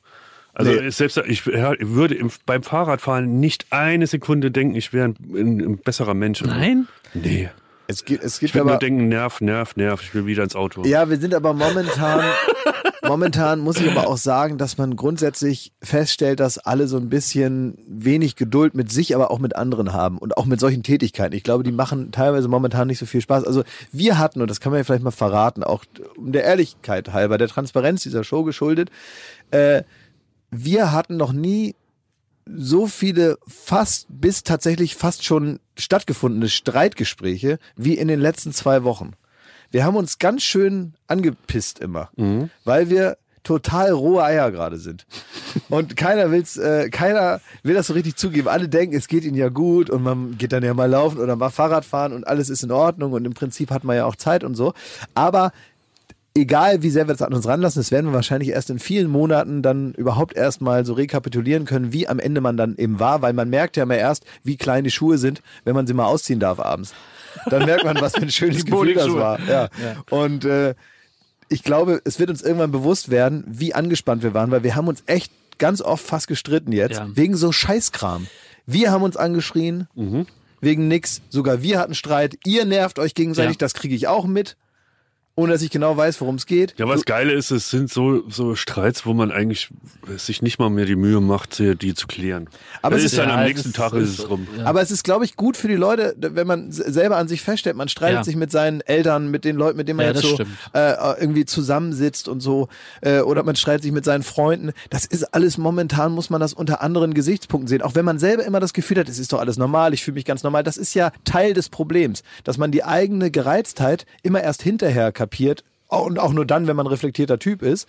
Also
Nee.
selbst ich würde im, beim Fahrradfahren nicht eine Sekunde denken, ich wäre ein, ein, ein besserer Mensch.
Nein?
Nee.
Es gibt, es
Ich
gibt
würde nur denken, nerv, nerv, nerv, ich will wieder ins Auto.
ja, wir sind aber momentan, momentan muss ich aber auch sagen, dass man grundsätzlich feststellt, dass alle so ein bisschen wenig Geduld mit sich, aber auch mit anderen haben und auch mit solchen Tätigkeiten. Ich glaube, die machen teilweise momentan nicht so viel Spaß. Also wir hatten, und das kann man ja vielleicht mal verraten, auch um der Ehrlichkeit halber, der Transparenz dieser Show geschuldet, äh, wir hatten noch nie so viele fast bis tatsächlich fast schon stattgefundene Streitgespräche wie in den letzten zwei Wochen. Wir haben uns ganz schön angepisst immer, weil wir total rohe Eier gerade sind. Und keiner will's, äh, keiner will das so richtig zugeben. Alle denken, es geht ihnen ja gut und man geht dann ja mal laufen oder mal Fahrrad fahren und alles ist in Ordnung und im Prinzip hat man ja auch Zeit und so. Aber egal wie sehr wir das an uns ranlassen, das werden wir wahrscheinlich erst in vielen Monaten dann überhaupt erstmal so rekapitulieren können, wie am Ende man dann eben war, weil man merkt ja immer erst, wie klein die Schuhe sind, wenn man sie mal ausziehen darf abends. Dann merkt man, was für ein schönes Gefühl das war. Ja. Und äh, ich glaube, es wird uns irgendwann bewusst werden, wie angespannt wir waren, weil wir haben uns echt ganz oft fast gestritten jetzt,
Ja.
wegen so Scheißkram. Wir haben uns angeschrien, wegen nix. Sogar wir hatten Streit. Ihr nervt euch gegenseitig,
Ja.
das kriege ich auch mit. Ohne dass ich genau weiß, worum es geht.
Ja, was Geile ist, es sind so, so Streits, wo man eigentlich sich nicht mal mehr die Mühe macht, die zu klären.
Aber
das
es
ist dann
Ja,
am nächsten
ist-
Tag ist
ist-
es rum.
ja.
Aber es ist, glaube ich, gut für die Leute, wenn man selber an sich feststellt, man streitet
Ja.
sich mit seinen Eltern, mit den Leuten, mit denen man
Ja,
jetzt so äh, irgendwie zusammensitzt und so, äh, oder man streitet sich mit seinen Freunden. Das ist alles momentan, muss man das unter anderen Gesichtspunkten sehen. Auch wenn man selber immer das Gefühl hat, es ist doch alles normal, ich fühle mich ganz normal. Das ist ja Teil des Problems, dass man die eigene Gereiztheit immer erst hinterher kapiert. Und auch nur dann, wenn man reflektierter Typ ist.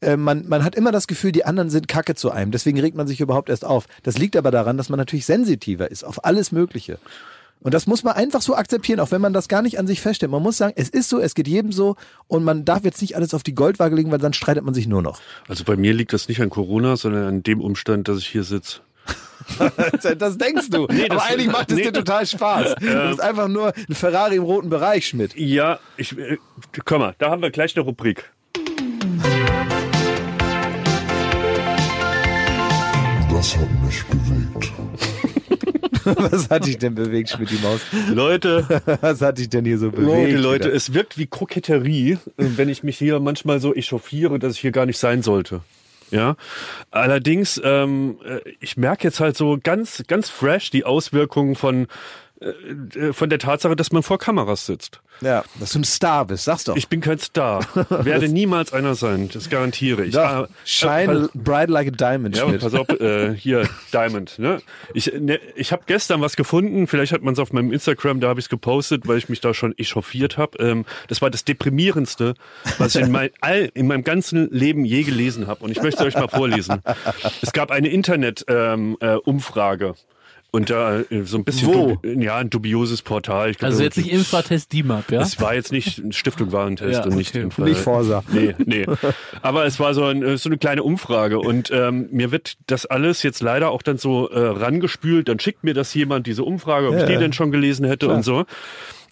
Äh, man, man hat immer das Gefühl, die anderen sind Kacke zu einem. Deswegen regt man sich überhaupt erst auf. Das liegt aber daran, dass man natürlich sensitiver ist auf alles Mögliche. Und das muss man einfach so akzeptieren, auch wenn man das gar nicht an sich feststellt. Man muss sagen, es ist so, es geht jedem so und man darf jetzt nicht alles auf die Goldwaage legen, weil dann streitet man sich nur noch.
Also bei mir liegt das nicht an Corona, sondern an dem Umstand, dass ich hier sitze.
Das denkst du.
das-
Aber eigentlich macht es
nee.
dir total Spaß. Du bist einfach nur ein Ferrari im roten Bereich, Schmidt.
Ja, ich, äh, komm mal, da haben wir gleich eine Rubrik.
Das hat mich bewegt.
Was hat dich denn bewegt, Schmidt, die Maus?
Leute,
Was hat dich denn hier so bewegt?
Leute, Leute,
wieder?
es wirkt wie Koketterie, äh, wenn ich mich hier manchmal so echauffiere, dass ich hier gar nicht sein sollte. Ja, allerdings, ähm, äh, ich merke jetzt halt so ganz, ganz fresh die Auswirkungen von von der Tatsache, dass man vor Kameras sitzt.
Ja, dass du ein Star bist, sag's doch.
Ich bin kein Star, werde niemals einer sein, das garantiere ich.
Doch,
Ah,
shine
äh,
bright like a diamond,
Ja, pass auf, äh, hier, Diamond. Ne? Ich, ne, ich habe gestern was gefunden, vielleicht hat man es auf meinem Instagram, da habe ich es gepostet, weil ich mich da schon echauffiert habe. Ähm, das war das Deprimierendste, was ich in, mein, all, in meinem ganzen Leben je gelesen habe. Und ich möchte euch mal vorlesen. Es gab eine Internet-Umfrage. Ähm, äh. Und da äh, so ein bisschen,
Wo?
dubi- ja, ein dubioses Portal. Ich glaub,
Also jetzt nicht Infratest DIMAP, ja?
es war jetzt nicht Stiftung Warentest
Ja,
und nicht
okay.
Infra-
Nicht Forsa.
Nee, nee. Aber es war so, ein, äh, so eine kleine Umfrage und ähm, mir wird das alles jetzt leider auch dann so äh, rangespült. Dann schickt mir das jemand, diese Umfrage, ob
Ja,
ich die
ja.
denn schon gelesen hätte und so.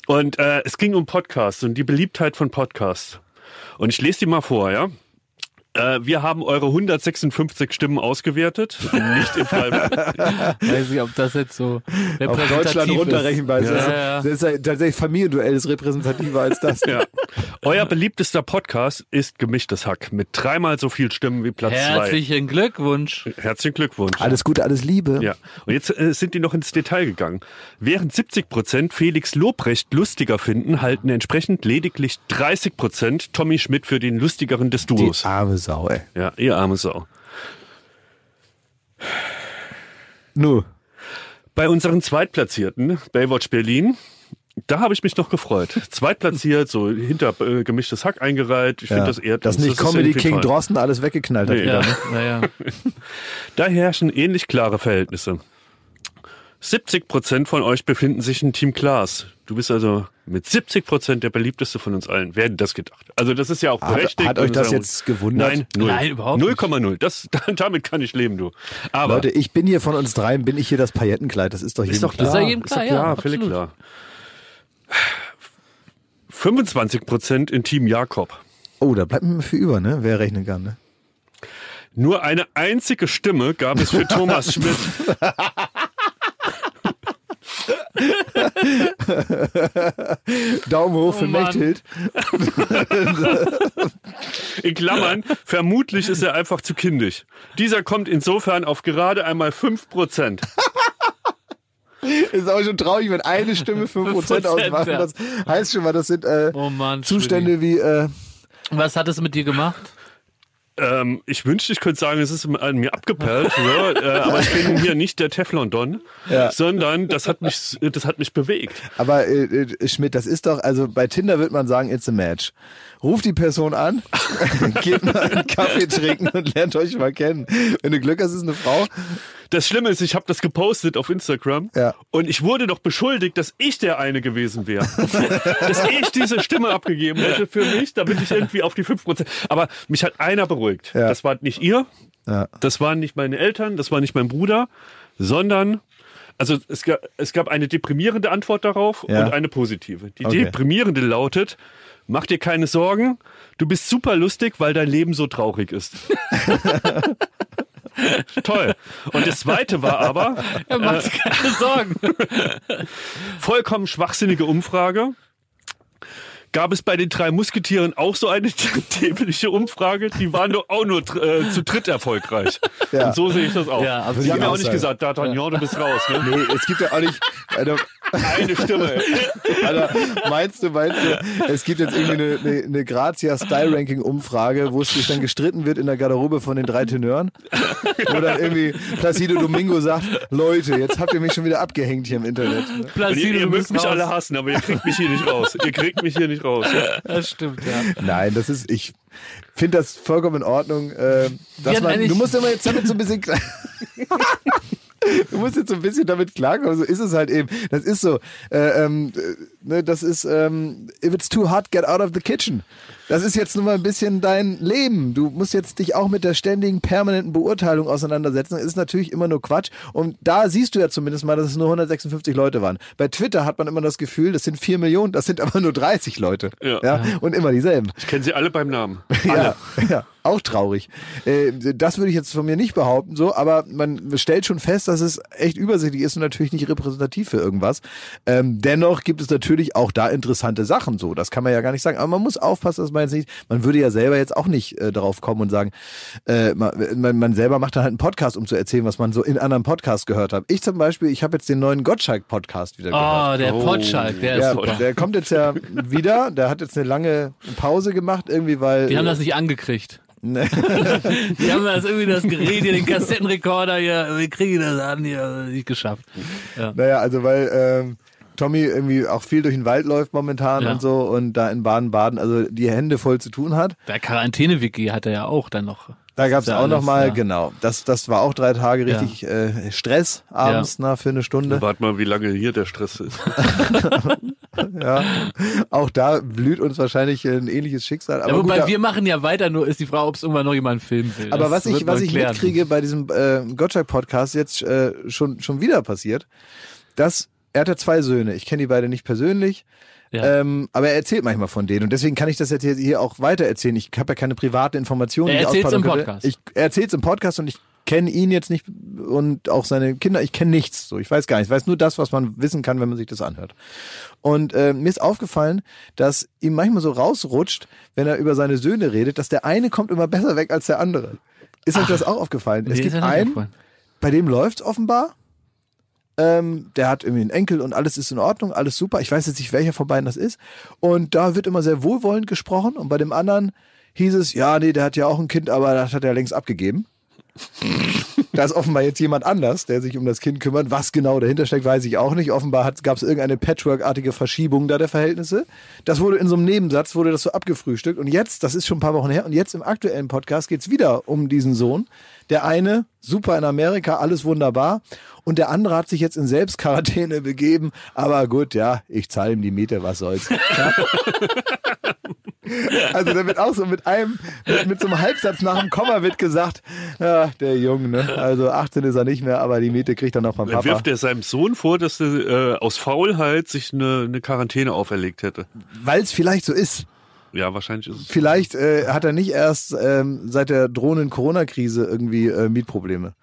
Und äh, es ging um Podcasts und die Beliebtheit von Podcasts. Und ich lese die mal vor, ja. Äh, wir haben eure 156 Stimmen ausgewertet. Nicht im Fall.
Weiß nicht, ob das jetzt so
Auf
repräsentativ
Deutschland
ist.
runterrechenbar ist.
Ja,
Also,
ja.
Das ist ja tatsächlich Familienduell ist repräsentativer als das.
Ja. Euer beliebtester Podcast ist Gemischtes Hack mit dreimal so viel Stimmen wie Platz zwei.
Herzlichen Glückwunsch.
Herzlichen Glückwunsch.
Alles Gute, alles Liebe.
Ja, und jetzt äh, sind die noch ins Detail gegangen. Während 70 Prozent Felix Lobrecht lustiger finden, halten entsprechend lediglich 30 Prozent Tommy Schmidt für den lustigeren des
Die
Duos.
arme Sau, ey.
Ja, ihr arme Sau.
Nu.
Bei unseren Zweitplatzierten, Baywatch Berlin, da habe ich mich noch gefreut. Zweitplatziert, so hinter äh, gemischtes Hack eingereiht. Ich
Ja.
finde das eher
Dass nicht
ist
Comedy King. Drosten alles weggeknallt hat.
Nee.
wieder,
Ja,
ne?
naja.
Da herrschen ähnlich klare Verhältnisse. 70 Prozent von euch befinden sich in Team Klaas. Du bist also mit 70 Prozent der beliebteste von uns allen. Wer hätte das gedacht? Also das ist ja auch
Hat-
berechtigt.
hat euch
und
das jetzt gewundert?
Nein, null.
Nein, überhaupt nicht.
0,0. Das, damit kann ich leben, du. Aber
Leute, ich bin hier von uns dreien, bin ich hier das Paillettenkleid. Das ist doch jedem
ist doch
klar.
ist ja jedem
Ist doch
klar, ja,
völlig klar. 25 Prozent in Team Jakob.
Oh, da bleibt mir viel über, ne? Wer rechnen kann, ne?
Nur eine einzige Stimme gab es für Thomas Schmidt.
Daumen hoch für
Oh Mann.
Mechthild.
In Klammern, vermutlich ist er einfach zu kindisch. Dieser kommt insofern auf gerade einmal 5 Prozent.
Ist auch schon traurig, wenn eine Stimme 5%
5%,
ausmacht. Das heißt schon mal, das sind äh,
Oh Mann.
Zustände wie, äh,
Was hat es mit dir gemacht?
Ähm, ich wünschte, ich könnte sagen, es ist an mir abgeperlt, so, äh, aber ich bin hier nicht der Teflon-Don,
Ja.
sondern das hat mich, das hat mich bewegt.
aber äh, äh, Schmidt, das ist doch, also bei Tinder wird man sagen, it's a match. Ruft die Person an, geht mal einen Kaffee trinken und lernt euch mal kennen. Wenn du Glück hast, ist eine Frau.
Das Schlimme ist, ich habe das gepostet auf Instagram
Ja.
und ich wurde doch beschuldigt, dass ich der eine gewesen wäre. dass ich diese Stimme abgegeben hätte für mich, damit ich irgendwie auf die 5%. Aber mich hat einer beruhigt.
Ja.
Das war nicht ihr,
Ja.
das waren nicht meine Eltern, das war nicht mein Bruder, sondern also es gab, es gab eine deprimierende Antwort darauf
Ja.
und eine positive. Die
Okay.
deprimierende lautet, mach dir keine Sorgen, du bist super lustig, weil dein Leben so traurig ist. Toll. Und das zweite war aber
Er macht sich keine Sorgen.
vollkommen schwachsinnige Umfrage. Gab es bei den drei Musketieren auch so eine dämliche Umfrage? Die waren doch auch nur äh, zu dritt erfolgreich.
Ja.
Und so sehe ich das auch.
Ja, absolut.
Sie haben ja
auch
nicht
sein.
gesagt, D'Artagnan, du bist raus. Ne?
Nee, es gibt ja auch nicht. Also,
Eine Stimme.
Alter, meinst du, meinst du, es gibt jetzt irgendwie eine, eine, eine Grazia-Style-Ranking-Umfrage, wo es sich dann gestritten wird in der Garderobe von den drei Tenören? Wo dann irgendwie Placido Domingo sagt, Leute, jetzt habt ihr mich schon wieder abgehängt hier im Internet.
Ihr,
Placido,
ihr
du
mögt
bist
mich
raus.
alle hassen, aber ihr kriegt mich hier nicht raus. Ihr kriegt mich hier nicht raus.
Das stimmt, ja.
Nein, das ist, ich finde das vollkommen in Ordnung. Äh, dass man, du musst immer jetzt damit so ein bisschen. Du musst jetzt so ein bisschen damit klarkommen, so ist es halt eben. Das ist so, äh, ähm, äh, ne, das ist, ähm, if it's too hot, get out of the kitchen. Das ist jetzt nun mal ein bisschen dein Leben. Du musst jetzt dich auch mit der ständigen, permanenten Beurteilung auseinandersetzen. Das ist natürlich immer nur Quatsch. Und da siehst du ja zumindest mal, dass es nur 156 Leute waren. Bei Twitter hat man immer das Gefühl, das sind 4 Millionen, das sind aber nur 30 Leute.
Ja.
Und immer dieselben.
Ich kenne sie alle beim Namen.
Ja, ja, auch traurig. Äh, das würde ich jetzt von mir nicht behaupten, so, aber man stellt schon fest, dass es echt übersichtlich ist und natürlich nicht repräsentativ für irgendwas. Ähm, dennoch gibt es natürlich auch da interessante Sachen, so. Das kann man ja gar nicht sagen. Aber man muss aufpassen, dass man jetzt nicht, man würde ja selber jetzt auch nicht äh, darauf kommen und sagen, äh, man, selber macht dann halt einen Podcast, um zu erzählen, was man so in anderen Podcasts gehört hat. Ich zum Beispiel, ich habe jetzt den neuen Gottschalk-Podcast wieder gehört.
Oh, der
Oh.
Potschalk, der ist
Ja,
super.
der kommt jetzt ja wieder. Der hat jetzt eine lange Pause gemacht, irgendwie, weil.
Die haben das nicht angekriegt.
Ne.
Die haben das irgendwie das Gerät hier, den Kassettenrekorder hier, wir kriegen das an, hier, nicht geschafft. Ja.
Naja, also weil ähm, Tommy irgendwie auch viel durch den Wald läuft momentan
Ja.
und so und da in Baden-Baden also die Hände voll zu tun hat.
Der Quarantäne-Wiki hat er ja auch dann noch.
Da gab es
ja
auch
alles,
noch mal
ja.
genau, das, das war auch drei Tage
Ja.
richtig äh, Stress abends na, für eine Stunde.
Warte mal, wie lange hier der Stress ist.
Ja. Auch da blüht uns wahrscheinlich ein ähnliches Schicksal. Aber
Ja, wobei
gut,
wir machen ja weiter, nur ist die Frage, ob es irgendwann noch jemand filmen will.
Aber
Das
was ich, was ich
klären.
mitkriege bei diesem äh, Gottschalk-Podcast jetzt äh, schon, schon wieder passiert, dass er hat ja zwei Söhne. Ich kenne die beide nicht persönlich.
Ja.
Ähm, aber er erzählt manchmal von denen und deswegen kann ich das jetzt hier- auch weiter erzählen. Ich habe ja keine privaten Informationen.
Er erzählt's
ausplaudern
im. Podcast.
Ich, er erzählt im Podcast und ich kenne ihn jetzt nicht und auch seine Kinder. Ich kenne nichts. So, ich weiß gar nicht. Ich weiß nur das, was man wissen kann, wenn man sich das anhört. Und äh, mir ist aufgefallen, dass ihm manchmal so rausrutscht, wenn er über seine Söhne redet, dass der eine kommt immer besser weg als der andere. Ist euch das auch aufgefallen? Es gibt einen, bei dem läuft's offenbar. Ähm, der hat irgendwie einen Enkel und alles ist in Ordnung, alles super. Ich weiß jetzt nicht, welcher von beiden das ist. Und da wird immer sehr wohlwollend gesprochen. Und bei dem anderen hieß es, ja, nee, der hat ja auch ein Kind, aber das hat er längst abgegeben. Da ist offenbar jetzt jemand anders, der sich um das Kind kümmert. Was genau dahinter steckt, weiß ich auch nicht. Offenbar gab es irgendeine Patchwork-artige Verschiebung da der Verhältnisse. Das wurde in so einem Nebensatz, wurde das so abgefrühstückt. Und jetzt, das ist schon ein paar Wochen her, und jetzt im aktuellen Podcast geht's wieder um diesen Sohn. Der eine, super in Amerika, alles wunderbar. Und der andere hat sich jetzt in Selbstquarantäne begeben. Aber gut, ja, ich zahle ihm die Miete, was soll's. Ja. Also da wird auch so mit einem, mit, mit so einem Halbsatz nach dem Komma wird gesagt, ja, der Junge, ne? Also 18 ist er nicht mehr, aber die Miete kriegt er noch
Er
Papa.
wirft er seinem Sohn vor, dass er äh, aus Faulheit sich eine, eine Quarantäne auferlegt hätte.
Weil es vielleicht so ist.
Ja, wahrscheinlich ist es.
Vielleicht äh, hat er nicht erst ähm, seit der drohenden Corona-Krise irgendwie äh, Mietprobleme.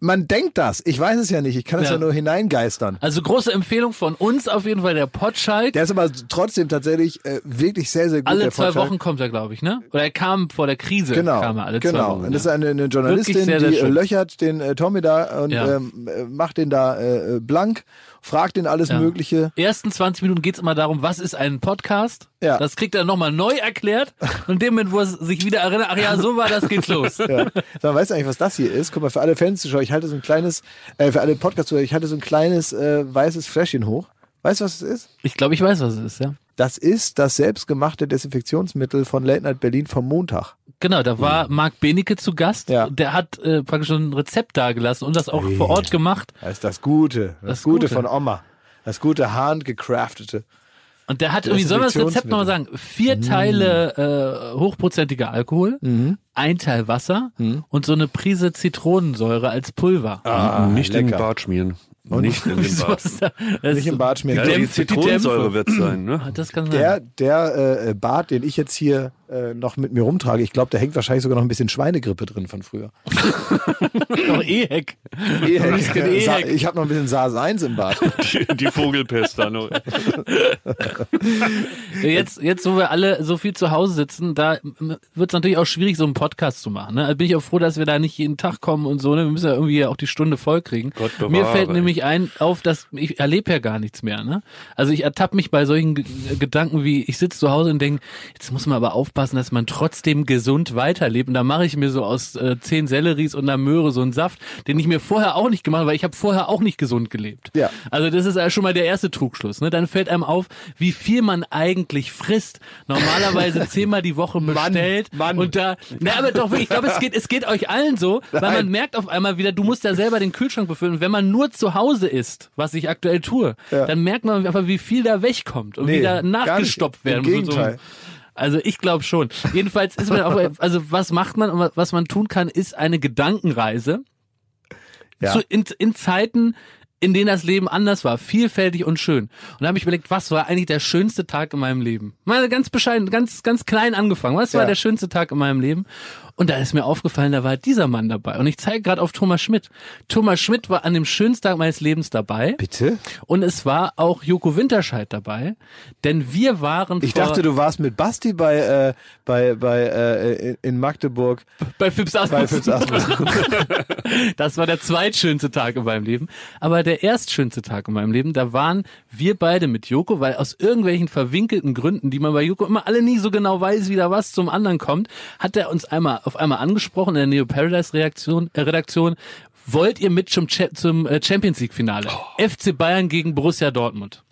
Man denkt das. Ich weiß es ja nicht. Ich kann es ja.
Ja.
nur hineingeistern.
Also große Empfehlung von uns auf jeden Fall der Potschalk.
Der ist aber trotzdem tatsächlich äh, wirklich sehr, sehr gut.
alle
der
zwei
Potschalk.
Wochen kommt er, glaube ich, ne? Oder er kam vor der Krise.
Genau,
Kam er alle zwei
genau.
Wochen,
und das ist eine, eine Journalistin,
sehr, sehr
die äh,
schön.
löchert den äh, Tommy da und
Ja.
ähm, äh, macht den da äh, äh, blank, fragt ihn alles
Ja.
Mögliche.
ersten 20 Minuten geht's immer darum, was ist ein Podcast?
Ja.
Das kriegt er nochmal neu erklärt. Und in dem Moment, wo er sich wieder erinnert, ach ja, so war das, geht's los.
Ja. Mal, weißt du eigentlich, was das hier ist? Guck mal, für alle Fans-Zuschauer, ich halte so ein kleines, äh, für alle Podcast-Zuschauer, ich halte so ein kleines äh, weißes Fläschchen hoch. Weißt du, was es ist?
Ich glaube, ich weiß, was es ist, ja.
Das ist das selbstgemachte Desinfektionsmittel von Late Night Berlin vom Montag.
Genau, da war Marc Benecke zu Gast.
Ja.
Der hat äh, praktisch schon ein Rezept dagelassen und das auch vor Ort gemacht.
Das ist das Gute. Das,
Das
Gute,
Gute.
von Oma. Das gute handgecraftete.
Und der hat irgendwie, sollen wir das Rezept nochmal sagen? Vier
Mm.
Teile äh, hochprozentiger Alkohol,
Mhm.
ein Teil Wasser und so eine Prise Zitronensäure als Pulver.
Ah,
nicht in den
lecker.
Bart schmieren. Nicht in den Bart.
das
Nicht im Bart schmieren.
Ja,
Die
die Zitronensäure wird sein, ne?
Ah, Das kann sein.
Der, der äh, Bart, den ich jetzt hier äh, noch mit mir rumtrage. Ich glaube, da hängt wahrscheinlich sogar noch ein bisschen Schweinegrippe drin von früher.
Noch Ehek.
Ehek.
Ehek.
Ich habe noch ein bisschen SARS 1 im Bad.
Die, die Vogelpest da noch.
Jetzt, jetzt, wo wir alle so viel zu Hause sitzen, da wird es natürlich auch schwierig, so einen Podcast zu machen. Ne? Also bin ich auch froh, dass wir da nicht jeden Tag kommen und so. Ne? Wir müssen ja irgendwie auch die Stunde voll kriegen.
Gott bewahre.
Mir fällt nämlich ein auf, dass ich erlebe ja gar nichts mehr. Ne? Also ich ertappe mich bei solchen G Gedanken wie, ich sitze zu Hause und denke, jetzt muss man aber aufpassen, dass man trotzdem gesund weiterlebt. Und da mache ich mir so aus äh, zehn Selleries und einer Möhre so einen Saft, den ich mir vorher auch nicht gemacht habe, weil ich habe vorher auch nicht gesund gelebt.
Ja.
Also das ist ja schon mal der erste Trugschluss. Ne? Dann fällt einem auf, wie viel man eigentlich frisst. Normalerweise zehnmal die Woche bestellt.
Mann.
Und da, na, aber doch, ich glaube, es geht, es geht euch allen so, weil man
Nein.
merkt auf einmal wieder, du musst ja selber den Kühlschrank befüllen. Und wenn man nur zu Hause isst, was ich aktuell tue,
Ja.
dann merkt man einfach, wie viel da wegkommt und
Nee, nicht.
nachgestopft werden. muss.
Gegenteil.
Also ich glaube schon. Jedenfalls ist man auch, also was macht man und was man tun kann, ist eine Gedankenreise
Ja.
zu, in, in Zeiten, in denen das Leben anders war, vielfältig und schön. Und da habe ich überlegt, was war eigentlich der schönste Tag in meinem Leben? Mal ganz bescheiden, ganz ganz klein angefangen. Was war
Ja.
der schönste Tag in meinem Leben? Und da ist mir aufgefallen, da war dieser Mann dabei. Und ich zeige gerade auf Thomas Schmidt. Thomas Schmidt war an dem schönsten Tag meines Lebens dabei.
Bitte?
Und es war auch Joko Winterscheid dabei. Denn wir waren
Ich dachte, du warst mit Basti bei, äh, bei, bei äh, in- Magdeburg
bei Fips
bei
Asmus.
Fips Asmus.
Das war der zweitschönste Tag in meinem Leben. Aber der erstschönste Tag in meinem Leben, da waren wir beide mit Joko, weil aus irgendwelchen verwinkelten Gründen, die man bei Joko immer alle nie so genau weiß, wie da was zum anderen kommt, hat er uns einmal auf einmal angesprochen in der Neo Paradise Reaktion, äh, Redaktion. Wollt ihr mit zum, Cha- zum äh, Champions League Finale? FC Bayern gegen Borussia Dortmund.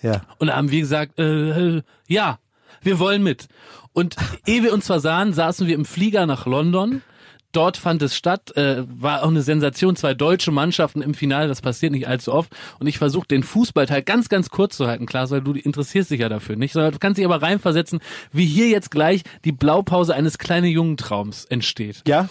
Ja.
Und da haben wir gesagt, äh, äh, ja, wir wollen mit. Und ehe wir uns versahen, saßen wir im Flieger nach London. Dort fand es statt, äh, war auch eine Sensation, zwei deutsche Mannschaften im Finale, das passiert nicht allzu oft. Und ich versuche den Fußballteil ganz, ganz kurz zu halten, Klaas, weil du interessierst dich ja dafür nicht, sondern du kannst dich aber reinversetzen, wie hier jetzt gleich die Blaupause eines kleinen Jungentraums entsteht.
Ja?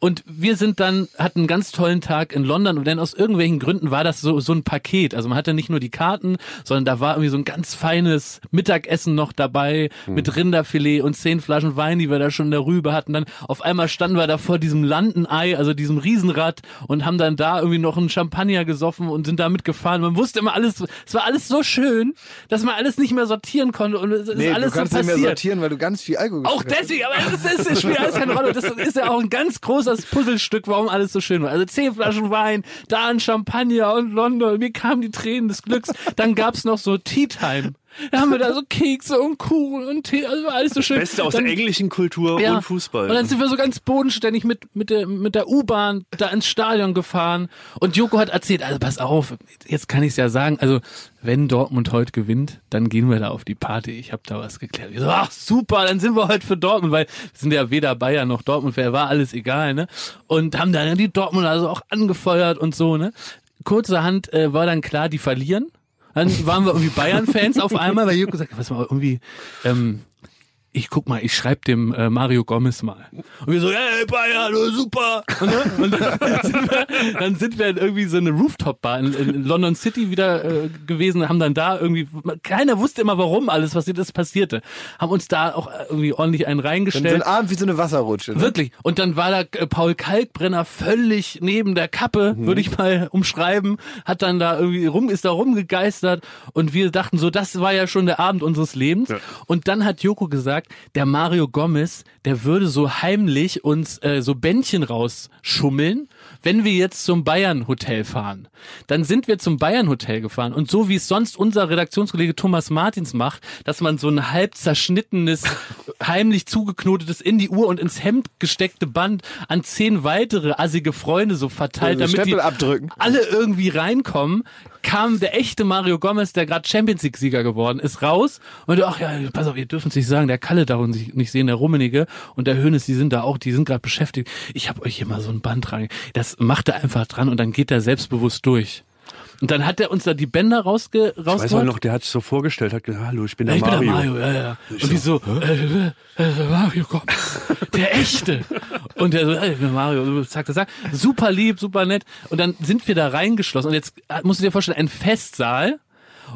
Und wir sind dann, hatten einen ganz tollen Tag in London und dann aus irgendwelchen Gründen war das so, so ein Paket. Also man hatte nicht nur die Karten, sondern da war irgendwie so ein ganz feines Mittagessen noch dabei mit Rinderfilet und zehn Flaschen Wein, die wir da schon darüber hatten. Dann auf einmal standen wir da vor diesem Landenei, also diesem Riesenrad und haben dann da irgendwie noch einen Champagner gesoffen und sind da mitgefahren. Man wusste immer alles, es war alles so schön, dass man alles nicht mehr sortieren konnte und es ist
Nee,
alles
du kannst
so
nicht mehr
passiert.
sortieren, weil du ganz viel Alkohol
Auch deswegen, aber das, ist, das spielt alles keine Rolle. Das ist ja auch ein ganz großes Puzzlestück, warum alles so schön war. Also zehn Flaschen Wein, da ein Champagner und London. Mir kamen die Tränen des Glücks. Dann gab's noch so Tea Time. Da haben wir da so Kekse und Kuchen und Tee, also alles so schön.
Beste aus
Dann-
der englischen Kultur
ja.
und Fußball.
Und dann sind wir so ganz bodenständig mit, mit der, mit der U-Bahn da ins Stadion gefahren. Und Joko hat erzählt, also pass auf, jetzt kann ich es ja sagen, also wenn Dortmund heute gewinnt, dann gehen wir da auf die Party. Ich habe da was geklärt. Ich so, ach super, dann sind wir heute für Dortmund, weil wir sind ja weder Bayern noch Dortmund, wer war alles egal, ne? Und haben dann die Dortmund also auch angefeuert und so, ne? Kurzerhand äh, war dann klar, die verlieren. Dann waren wir irgendwie Bayern-Fans auf einmal, weil Joko gesagt, was mal irgendwie, ähm, ich guck mal, ich schreib dem äh, Mario Gomez mal. Und wir so, hey Bayern, super. Und, ne? und dann, sind wir, dann sind wir in irgendwie so eine Rooftop-Bar in, in London City wieder äh, gewesen, haben dann da irgendwie, keiner wusste immer warum alles, was das passierte. Haben uns da auch irgendwie ordentlich einen
Dann so
reingestellt.
ein Abend wie so eine Wasserrutsche. Ne?
Wirklich. Und dann war da äh, Paul Kalkbrenner völlig neben der Kappe,
Mhm.
würde ich mal umschreiben, hat dann da irgendwie rum, ist da rumgegeistert und wir dachten so, das war ja schon der Abend unseres Lebens. Und dann hat Joko gesagt, der Mario Gomez, der würde so heimlich uns äh, so Bändchen rausschummeln, wenn wir jetzt zum Bayern Hotel fahren. Dann sind wir zum Bayern Hotel gefahren und so wie es sonst unser Redaktionskollege Thomas Martins macht, dass man so ein halb zerschnittenes, heimlich zugeknotetes in die Uhr und ins Hemd gesteckte Band an zehn weitere assige Freunde so verteilt,
Also
damit die alle irgendwie reinkommen, kam der echte Mario Gomez, der gerade Champions League Sieger geworden ist, raus und ach ja, pass auf, ihr dürft es nicht sagen, der Kalle darf uns nicht sehen, der Rummenige und der Hönes, die sind da auch, die sind gerade beschäftigt. Ich habe euch hier mal so ein Band dran. Das macht er einfach dran und dann geht er selbstbewusst durch. Und dann hat er uns da die Bänder rausge
ich weiß auch
rausgeholt.
noch, der hat sich so vorgestellt, hat gesagt, hallo, ich bin der
ich bin der
Mario.
Mario, ja, ja. Und wie so, äh, äh, Mario, komm, der echte. Und der so, ey, ich bin Mario, zack, zack, zack. Super lieb, super nett. Und dann sind wir da reingeschlossen. Und jetzt musst du dir vorstellen, ein Festsaal.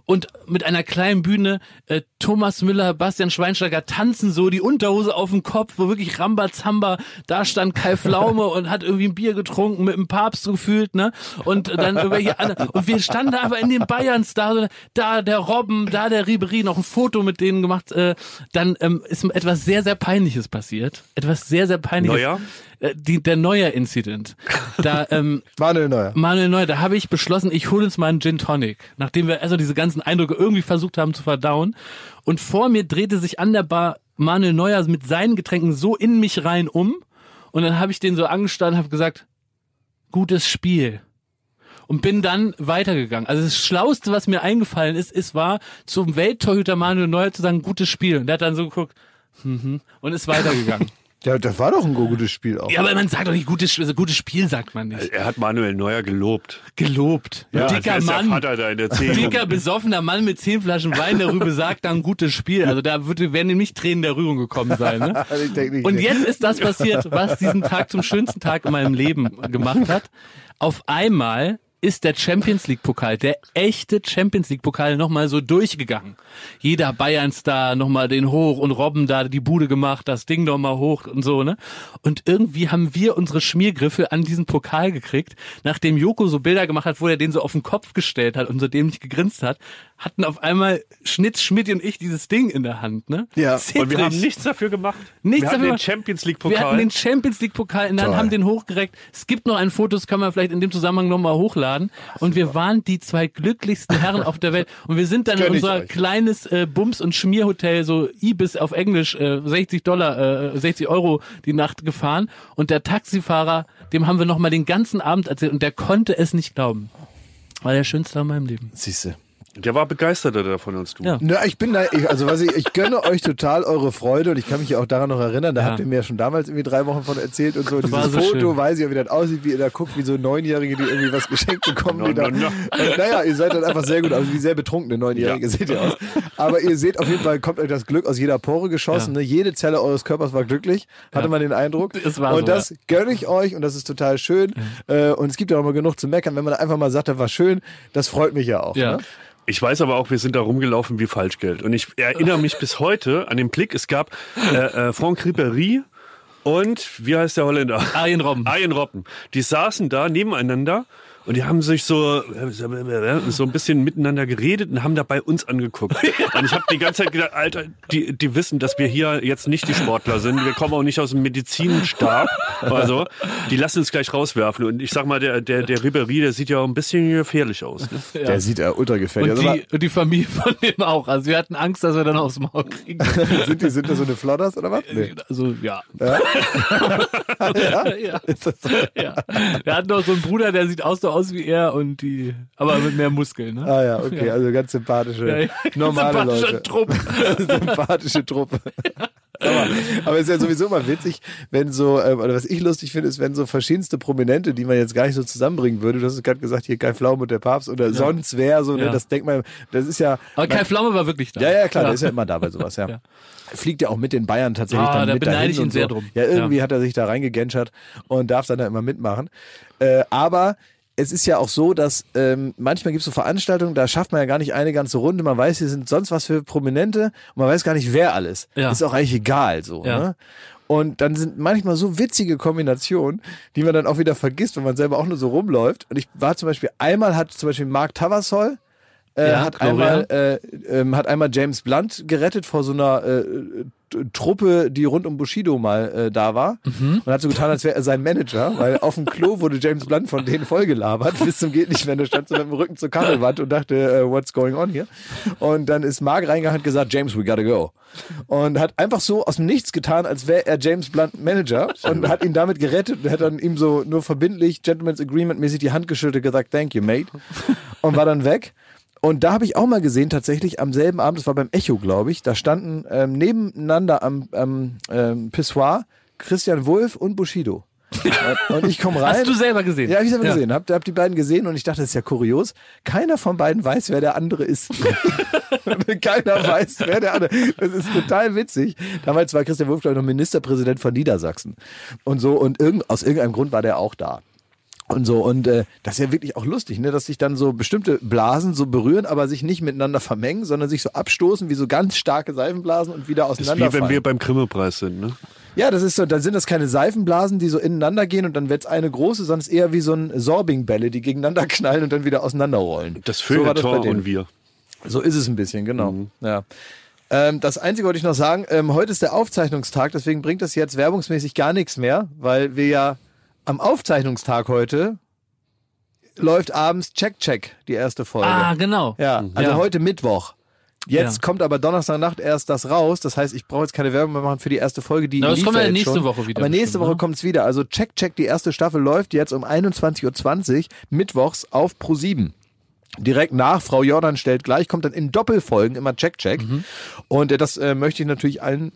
Und mit einer kleinen Bühne äh, Thomas Müller, Bastian Schweinsteiger tanzen so die Unterhose auf dem Kopf, wo wirklich Rambazamba, da stand Kai Pflaume und hat irgendwie ein Bier getrunken, mit dem Papst gefühlt, ne? Und dann irgendwelche andere, und wir standen einfach in den Bayerns da, da der Robben, da der Ribery, noch ein Foto mit denen gemacht, äh, dann ähm, ist etwas sehr, sehr Peinliches passiert. Etwas sehr, sehr Peinliches.
Neuer?
Äh, die, der Neuer-Incident. Da, ähm,
Manuel Neuer.
Manuel Neuer, da habe ich beschlossen, ich hole uns mal einen Gin Tonic, nachdem wir also diese ganzen Eindrücke irgendwie versucht haben zu verdauen. Und vor mir drehte sich an der Bar Manuel Neuer mit seinen Getränken so in mich rein um. Und dann habe ich den so angestanden und habe gesagt, gutes Spiel. Und bin dann weitergegangen. Also das Schlauste, was mir eingefallen ist, ist war, zum Welttorhüter Manuel Neuer zu sagen, gutes Spiel. Und der hat dann so geguckt, mhm, und ist weitergegangen.
Ja, das war doch ein gutes Spiel auch.
ja, aber man sagt doch nicht gutes, also gutes Spiel, sagt man nicht.
Er hat Manuel Neuer gelobt.
Gelobt.
Ja,
Dicker Mann.
Vater da in der Szene.
dicker, besoffener Mann mit zehn Flaschen Wein darüber sagt dann gutes Spiel. Also da würde, werden ihm nicht Tränen der Rührung gekommen sein. Ne?
Nicht,
Und jetzt ist das passiert, was diesen Tag zum schönsten Tag in meinem Leben gemacht hat. Auf einmal ist der Champions League Pokal, der echte Champions League Pokal nochmal so durchgegangen. Jeder Bayern-Star nochmal den hoch und Robben da die Bude gemacht, das Ding nochmal hoch und so, ne? Und irgendwie haben wir unsere Schmiergriffe an diesen Pokal gekriegt, nachdem Joko so Bilder gemacht hat, wo er den so auf den Kopf gestellt hat und so dämlich gegrinst hat, hatten auf einmal Schnitt, Schmidt und ich dieses Ding in der Hand, ne?
Ja.
Und wir haben
Zittrig.
nichts dafür gemacht.
Nichts
wir hatten
dafür
den Champions League
Wir hatten
Pokal.
den Champions League Pokal in der Hand,
Toll.
haben den hochgereckt. Es gibt noch ein Foto, das kann man vielleicht in dem Zusammenhang nochmal hochladen. Und wir waren die zwei glücklichsten Herren auf der Welt. Und wir sind dann in unser
euch.
kleines äh, Bums- und Schmierhotel, so Ibis auf Englisch, äh, 60 Dollar, äh, 60 Euro die Nacht gefahren. Und der Taxifahrer, dem haben wir nochmal den ganzen Abend erzählt. Und der konnte es nicht glauben. War der schönste in meinem Leben.
Siehste.
Der war begeisterter davon als du.
Ja.
Na, ich bin da, ich, also was ich, ich gönne euch total eure Freude und ich kann mich ja auch daran noch erinnern, da
Ja.
habt ihr mir ja schon damals irgendwie drei Wochen von erzählt und so. Dieses
war so
Foto
schön.
weiß ich ja, wie das aussieht, wie ihr da guckt, wie so Neunjährige, die irgendwie was geschenkt bekommen.
No, no, no.
Und naja, ihr seid dann einfach sehr gut, also wie sehr betrunkene Neunjährige
Ja.
seht ihr aus. Aber ihr seht auf jeden Fall, kommt euch das Glück aus jeder Pore geschossen.
Ja.
Ne? Jede Zelle eures Körpers war glücklich, hatte
Ja.
man den Eindruck.
Es war
und
so,
das gönne ich euch und das ist total schön. Äh, und es gibt ja auch mal genug zu meckern, wenn man einfach mal sagt, das war schön, das freut mich ja auch.
Ja.
Ne?
Ich weiß aber auch, wir sind da rumgelaufen wie Falschgeld. Und ich erinnere mich bis heute an den Blick. Es gab äh, äh, Franck Ribéry und wie heißt der Holländer?
Arjen Robben.
Arjen Robben. Die saßen da nebeneinander und die haben sich so so ein bisschen miteinander geredet und haben dabei uns angeguckt. Und ich habe die ganze Zeit gedacht, Alter, die, die wissen, dass wir hier jetzt nicht die Sportler sind. Wir kommen auch nicht aus dem Medizinstab. Also, die lassen uns gleich rauswerfen. Und ich sag mal, der, der, der Ribéry, der sieht ja auch ein bisschen gefährlich aus. Ne?
Der sieht ja ultra gefährlich
Und
aus.
Die, und die Familie von dem auch. Also wir hatten Angst, dass wir dann aufs Maul kriegen.
sind, die, sind das so eine Flodders oder was? Nee.
Also ja.
Ja?
ja.
Ist das so?
ja. Der hat noch so einen Bruder, der sieht auch so aus wie er und die, aber mit mehr Muskeln, ne?
Ah ja, okay, also ganz sympathische,
Ja, ja.
normale
Sympathischer
Leute.
Trupp.
sympathische Truppe. Aber, aber es ist ja sowieso mal witzig, wenn so, ähm, oder was ich lustig finde, ist, wenn so verschiedenste Prominente, die man jetzt gar nicht so zusammenbringen würde, du hast es gerade gesagt, hier Kai Pflaume und der Papst oder sonst wer, so, ne,
Ja.
das denkt man, das ist ja.
Aber Kai Pflaume war wirklich da.
Ja, ja, klar, der ist ja immer da bei sowas, ja.
Ja.
Fliegt ja auch mit den Bayern tatsächlich
Ah,
dann
da
mit
beneide ich ihn
und
sehr
so.
drum.
Ja, irgendwie
Ja.
hat er sich da reingegenschert und darf dann da immer mitmachen. Äh, aber es ist ja auch so, dass ähm, manchmal gibt es so Veranstaltungen, da schafft man ja gar nicht eine ganze Runde. Man weiß, hier sind sonst was für Prominente und man weiß gar nicht, wer alles.
Ja.
Ist auch eigentlich egal so.
Ja.
Ne? Und dann sind manchmal so witzige Kombinationen, die man dann auch wieder vergisst, wenn man selber auch nur so rumläuft. Und ich war zum Beispiel, einmal hat zum Beispiel Mark Tavassol, äh,
Ja,
hat,
Gloria.
einmal, äh, ähm, hat einmal James Blunt gerettet vor so einer äh, Truppe, die rund um Bushido mal äh, da war.
Mhm.
Und hat so getan, als wäre er sein Manager, weil auf dem Klo wurde James Blunt von denen vollgelabert, bis zum geht nicht mehr. Der stand so mit dem Rücken zur Kachelwand und dachte, äh, what's going on here? Und dann ist Mark reingegangen und hat gesagt, James, we gotta go. Und hat einfach so aus dem Nichts getan, als wäre er James Blunt Manager und hat ihn damit gerettet und hat dann ihm so nur verbindlich, Gentleman's Agreement mäßig die Hand geschüttelt und gesagt, thank you, mate. Und war dann weg. Und da habe ich auch mal gesehen, tatsächlich am selben Abend, das war beim Echo, glaube ich, da standen ähm, nebeneinander am, am ähm, Pissoir Christian Wulff und Bushido. Und- ich komme rein.
Hast du selber gesehen?
Ja, hab ich selber gesehen. Hab, hab die beiden gesehen und ich dachte, das ist ja kurios. Keiner von beiden weiß, wer der andere ist. Keiner weiß, wer der andere ist. Das ist total witzig. Damals war Christian Wulff, glaube ich, noch Ministerpräsident von Niedersachsen. Und so, und irgend, aus irgendeinem Grund war der auch da. Und so, und äh, das ist ja wirklich auch lustig, ne, dass sich dann so bestimmte Blasen so berühren, aber sich nicht miteinander vermengen, sondern sich so abstoßen wie so ganz starke Seifenblasen und wieder
ist wie wenn wir beim Grimme-Preis sind, ne?
Ja, das ist so, dann sind das keine Seifenblasen, die so ineinander gehen und dann wird's eine große, sondern es eher wie so ein Sorbingbälle, die gegeneinander knallen und dann wieder auseinanderrollen.
Das
so
Feuilleton
denen.
und wir.
So ist es ein bisschen, genau.
Mhm.
Ja. Ähm, das Einzige wollte ich noch sagen, ähm, heute ist der Aufzeichnungstag, deswegen bringt das jetzt werbungsmäßig gar nichts mehr, weil wir ja am Aufzeichnungstag heute läuft abends Check Check, die erste Folge.
Ah, genau.
Ja, also
Ja.
heute Mittwoch. Jetzt
Ja.
kommt aber Donnerstagnacht erst das raus. Das heißt, ich brauche jetzt keine Werbung mehr machen für die erste Folge. Die
Na, das kommt ja nächste
schon.
Woche wieder
Aber nächste
bestimmt,
Woche
ne?
kommt's wieder. Also Check Check, die erste Staffel läuft jetzt um 21.20 Uhr mittwochs auf Pro 7. Direkt nach Frau Jordan stellt gleich, kommt dann in Doppelfolgen immer Check Check.
Mhm.
Und äh, das äh, möchte ich natürlich allen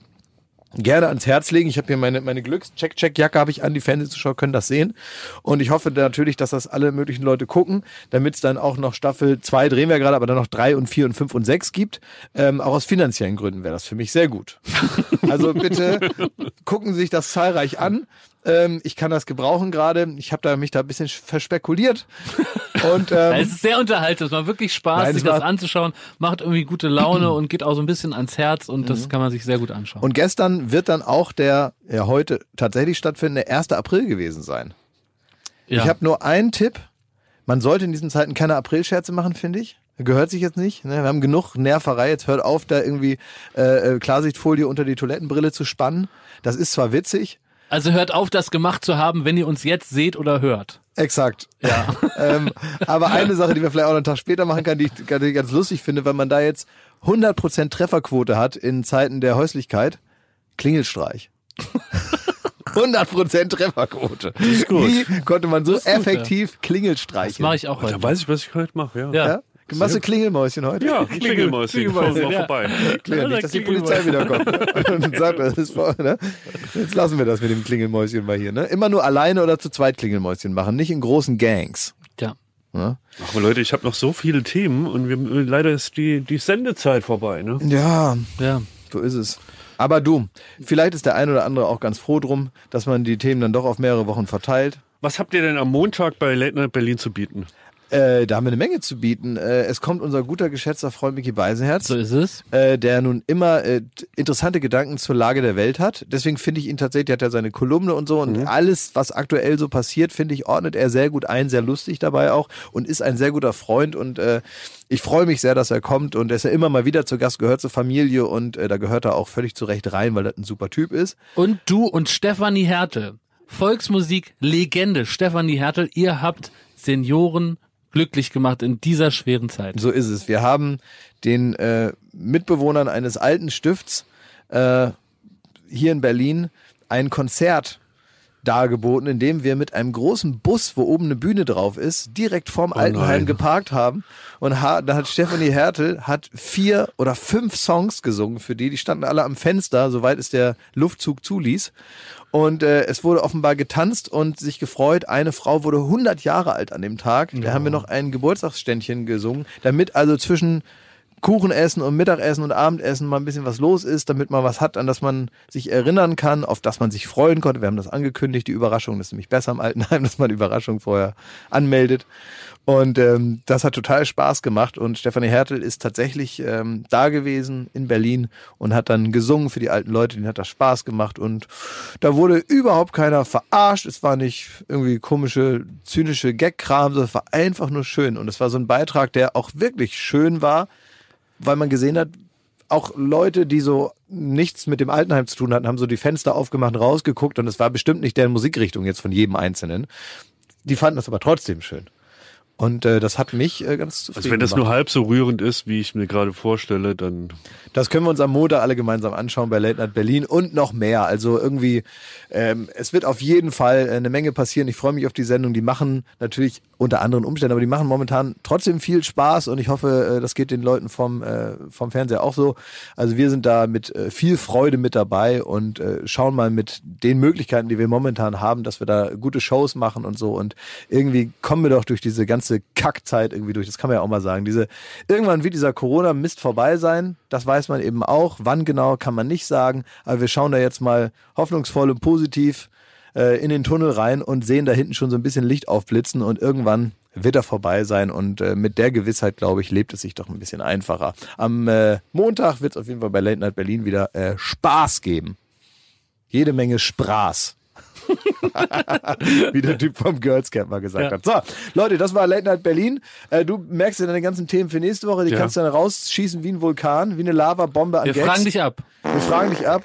gerne ans Herz legen. Ich habe hier meine, meine Glücks-Check-Check-Jacke habe ich an. Die Fernsehzuschauer können das sehen. Und ich hoffe natürlich, dass das alle möglichen Leute gucken, damit es dann auch noch Staffel 2 drehen wir gerade, aber dann noch 3 und 4 und 5 und 6 gibt. Ähm, auch aus finanziellen Gründen wäre das für mich sehr gut. Also bitte gucken Sie sich das zahlreich an. Ähm, ich kann das gebrauchen gerade. Ich habe da mich da ein bisschen verspekuliert. Und ähm,
Es ist sehr unterhaltend, es macht wirklich Spaß,
Nein,
sich das anzuschauen, macht irgendwie gute Laune und geht auch so ein bisschen ans Herz und das kann man sich sehr gut anschauen.
Mhm. Und gestern wird dann auch der ja heute tatsächlich stattfindende 1. April gewesen sein.
ja.
Ich habe nur einen Tipp. Man sollte in diesen Zeiten keine Aprilscherze machen, finde ich. Gehört sich jetzt nicht. Ne? Wir haben genug Nerverei. Jetzt hört auf, da irgendwie äh, äh, Klarsichtfolie unter die Toilettenbrille zu spannen. Das ist zwar witzig.
Also hört auf, das gemacht zu haben, wenn ihr uns jetzt seht oder hört.
Exakt. Ja. ähm, aber eine Sache, die wir vielleicht auch einen Tag später machen können, die ich, die ich ganz lustig finde, weil man da jetzt 100% Trefferquote hat in Zeiten der Häuslichkeit. Klingelstreich. 100% Trefferquote. Wie konnte man so
ist gut,
effektiv Klingel
Das mache ich auch
Da
heute.
weiß ich, was ich heute mache, ja.
Ja.
Ja? Machst du Klingelmäuschen heute?
Ja, Klingelmäuschen, komm mal
ja.
vorbei.
Klingel, nicht, dass die Polizei wiederkommt und sagt, das ist vor, ne? Jetzt lassen wir das mit dem Klingelmäuschen mal hier. Ne? Immer nur alleine oder zu zweit Klingelmäuschen machen, nicht in großen Gangs.
Ja.
Ne?
Ach, aber Leute, ich habe noch so viele Themen und wir, leider ist die, die Sendezeit vorbei, ne?
Ja,
Ja.
so ist es. Aber du, vielleicht ist der ein oder andere auch ganz froh drum, dass man die Themen dann doch auf mehrere Wochen verteilt.
Was habt ihr denn am Montag bei Late Night Berlin zu bieten?
Äh, da haben wir eine Menge zu bieten. Äh, es kommt unser guter, geschätzter Freund Micky Beisenherz.
So ist es.
äh, der nun immer äh, interessante Gedanken zur Lage der Welt hat. Deswegen finde ich ihn tatsächlich, der hat ja seine Kolumne und so und alles, was aktuell so passiert, finde ich, ordnet er sehr gut ein, sehr lustig dabei auch und ist ein sehr guter Freund und äh, ich freue mich sehr, dass er kommt und er ist ja immer mal wieder zu Gast, gehört zur Familie und äh, da gehört er auch völlig zurecht rein, weil das ein super Typ ist.
Und du und Stefanie Hertel, Volksmusik-Legende Stefanie Hertel, ihr habt Senioren glücklich gemacht in dieser schweren Zeit.
So ist es. Wir haben den äh, Mitbewohnern eines alten Stifts äh, hier in Berlin ein Konzert dargeboten, in dem wir mit einem großen Bus, wo oben eine Bühne drauf ist, direkt vorm Altenheim
nein.
geparkt haben. Und ha da hat Stefanie Hertel hat vier oder fünf Songs gesungen für die. Die standen alle am Fenster, soweit es der Luftzug zuließ. Und äh, es wurde offenbar getanzt und sich gefreut. Eine Frau wurde 100 Jahre alt an dem Tag. Da haben wir noch ein Geburtstagsständchen gesungen, damit also zwischen Kuchenessen und Mittagessen und Abendessen mal ein bisschen was los ist, damit man was hat, an das man sich erinnern kann, auf das man sich freuen konnte. Wir haben das angekündigt, die Überraschung ist nämlich besser im Altenheim, dass man Überraschung vorher anmeldet. Und ähm, das hat total Spaß gemacht und Stefanie Hertel ist tatsächlich ähm, da gewesen in Berlin und hat dann gesungen für die alten Leute, denen hat das Spaß gemacht und da wurde überhaupt keiner verarscht, es war nicht irgendwie komische, zynische Gag-Kram, sondern es war einfach nur schön und es war so ein Beitrag, der auch wirklich schön war, weil man gesehen hat, auch Leute, die so nichts mit dem Altenheim zu tun hatten, haben so die Fenster aufgemacht, und rausgeguckt und es war bestimmt nicht deren Musikrichtung jetzt von jedem Einzelnen. Die fanden das aber trotzdem schön. Und äh, das hat mich äh, ganz zufrieden
Also wenn das
gemacht.
nur halb so rührend ist, wie ich mir gerade vorstelle, dann
Das können wir uns am Montag alle gemeinsam anschauen bei Late Night Berlin und noch mehr. Also irgendwie, ähm, es wird auf jeden Fall äh, eine Menge passieren. Ich freue mich auf die Sendung. Die machen natürlich unter anderen Umständen, aber die machen momentan trotzdem viel Spaß und ich hoffe, äh, das geht den Leuten vom, äh, vom Fernseher auch so. Also wir sind da mit äh, viel Freude mit dabei und äh, schauen mal mit den Möglichkeiten, die wir momentan haben, dass wir da gute Shows machen und so. Und irgendwie kommen wir doch durch diese ganze Kackzeit irgendwie durch. Das kann man ja auch mal sagen. Diese, irgendwann wird dieser Corona-Mist vorbei sein. Das weiß man eben auch. Wann genau, kann man nicht sagen. Aber wir schauen da jetzt mal hoffnungsvoll und positiv äh, in den Tunnel rein und sehen da hinten schon so ein bisschen Licht aufblitzen und irgendwann wird er vorbei sein und äh, mit der Gewissheit, glaube ich, lebt es sich doch ein bisschen einfacher. Am äh, Montag wird es auf jeden Fall bei Late Night Berlin wieder äh, Spaß geben. Jede Menge Spaß. Wie der Typ vom Girls Camp mal gesagt
Ja.
hat. So, Leute, das war Late Night Berlin. Äh, du merkst ja deine ganzen Themen für nächste Woche. Die
Ja.
kannst du dann rausschießen wie ein Vulkan, wie eine Lavabombe an
Wir
Gags.
fragen dich ab.
Wir fragen dich ab.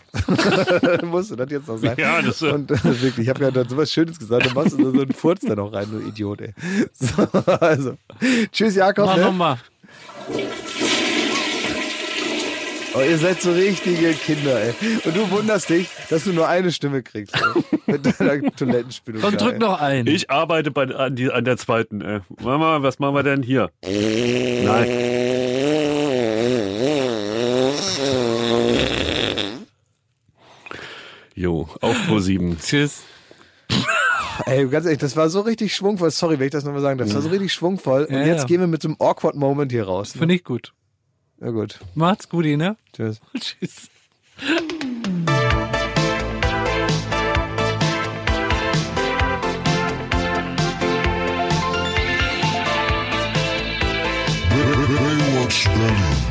Musst du das jetzt noch sein?
Ja, das, äh,
Und äh, wirklich, ich habe ja da sowas Schönes gesagt. Du machst so einen Furz da noch rein, du Idiot, ey. So, also, tschüss, Jakob.
Mach
Ne?
nochmal.
Oh, ihr seid so richtige Kinder, ey. Und du wunderst dich, dass du nur eine Stimme kriegst. Ey. Mit deiner Toilettenspülung.
Komm, drück
ey.
noch ein.
ich arbeite bei, an, die, an der zweiten. Äh. Mama, was machen wir denn hier? Nein. Jo, auf Pro 7.
Tschüss.
Ey, ganz ehrlich, das war so richtig schwungvoll. Sorry, wenn ich das nochmal sagen darf. Das war so richtig schwungvoll. Und
Ja,
jetzt
ja.
gehen wir mit so einem awkward Moment hier raus. Ne?
Finde ich gut.
Ja, gut.
Macht's gut, ne?
Tschüss.
Tschüss.
Baywatch Berlin.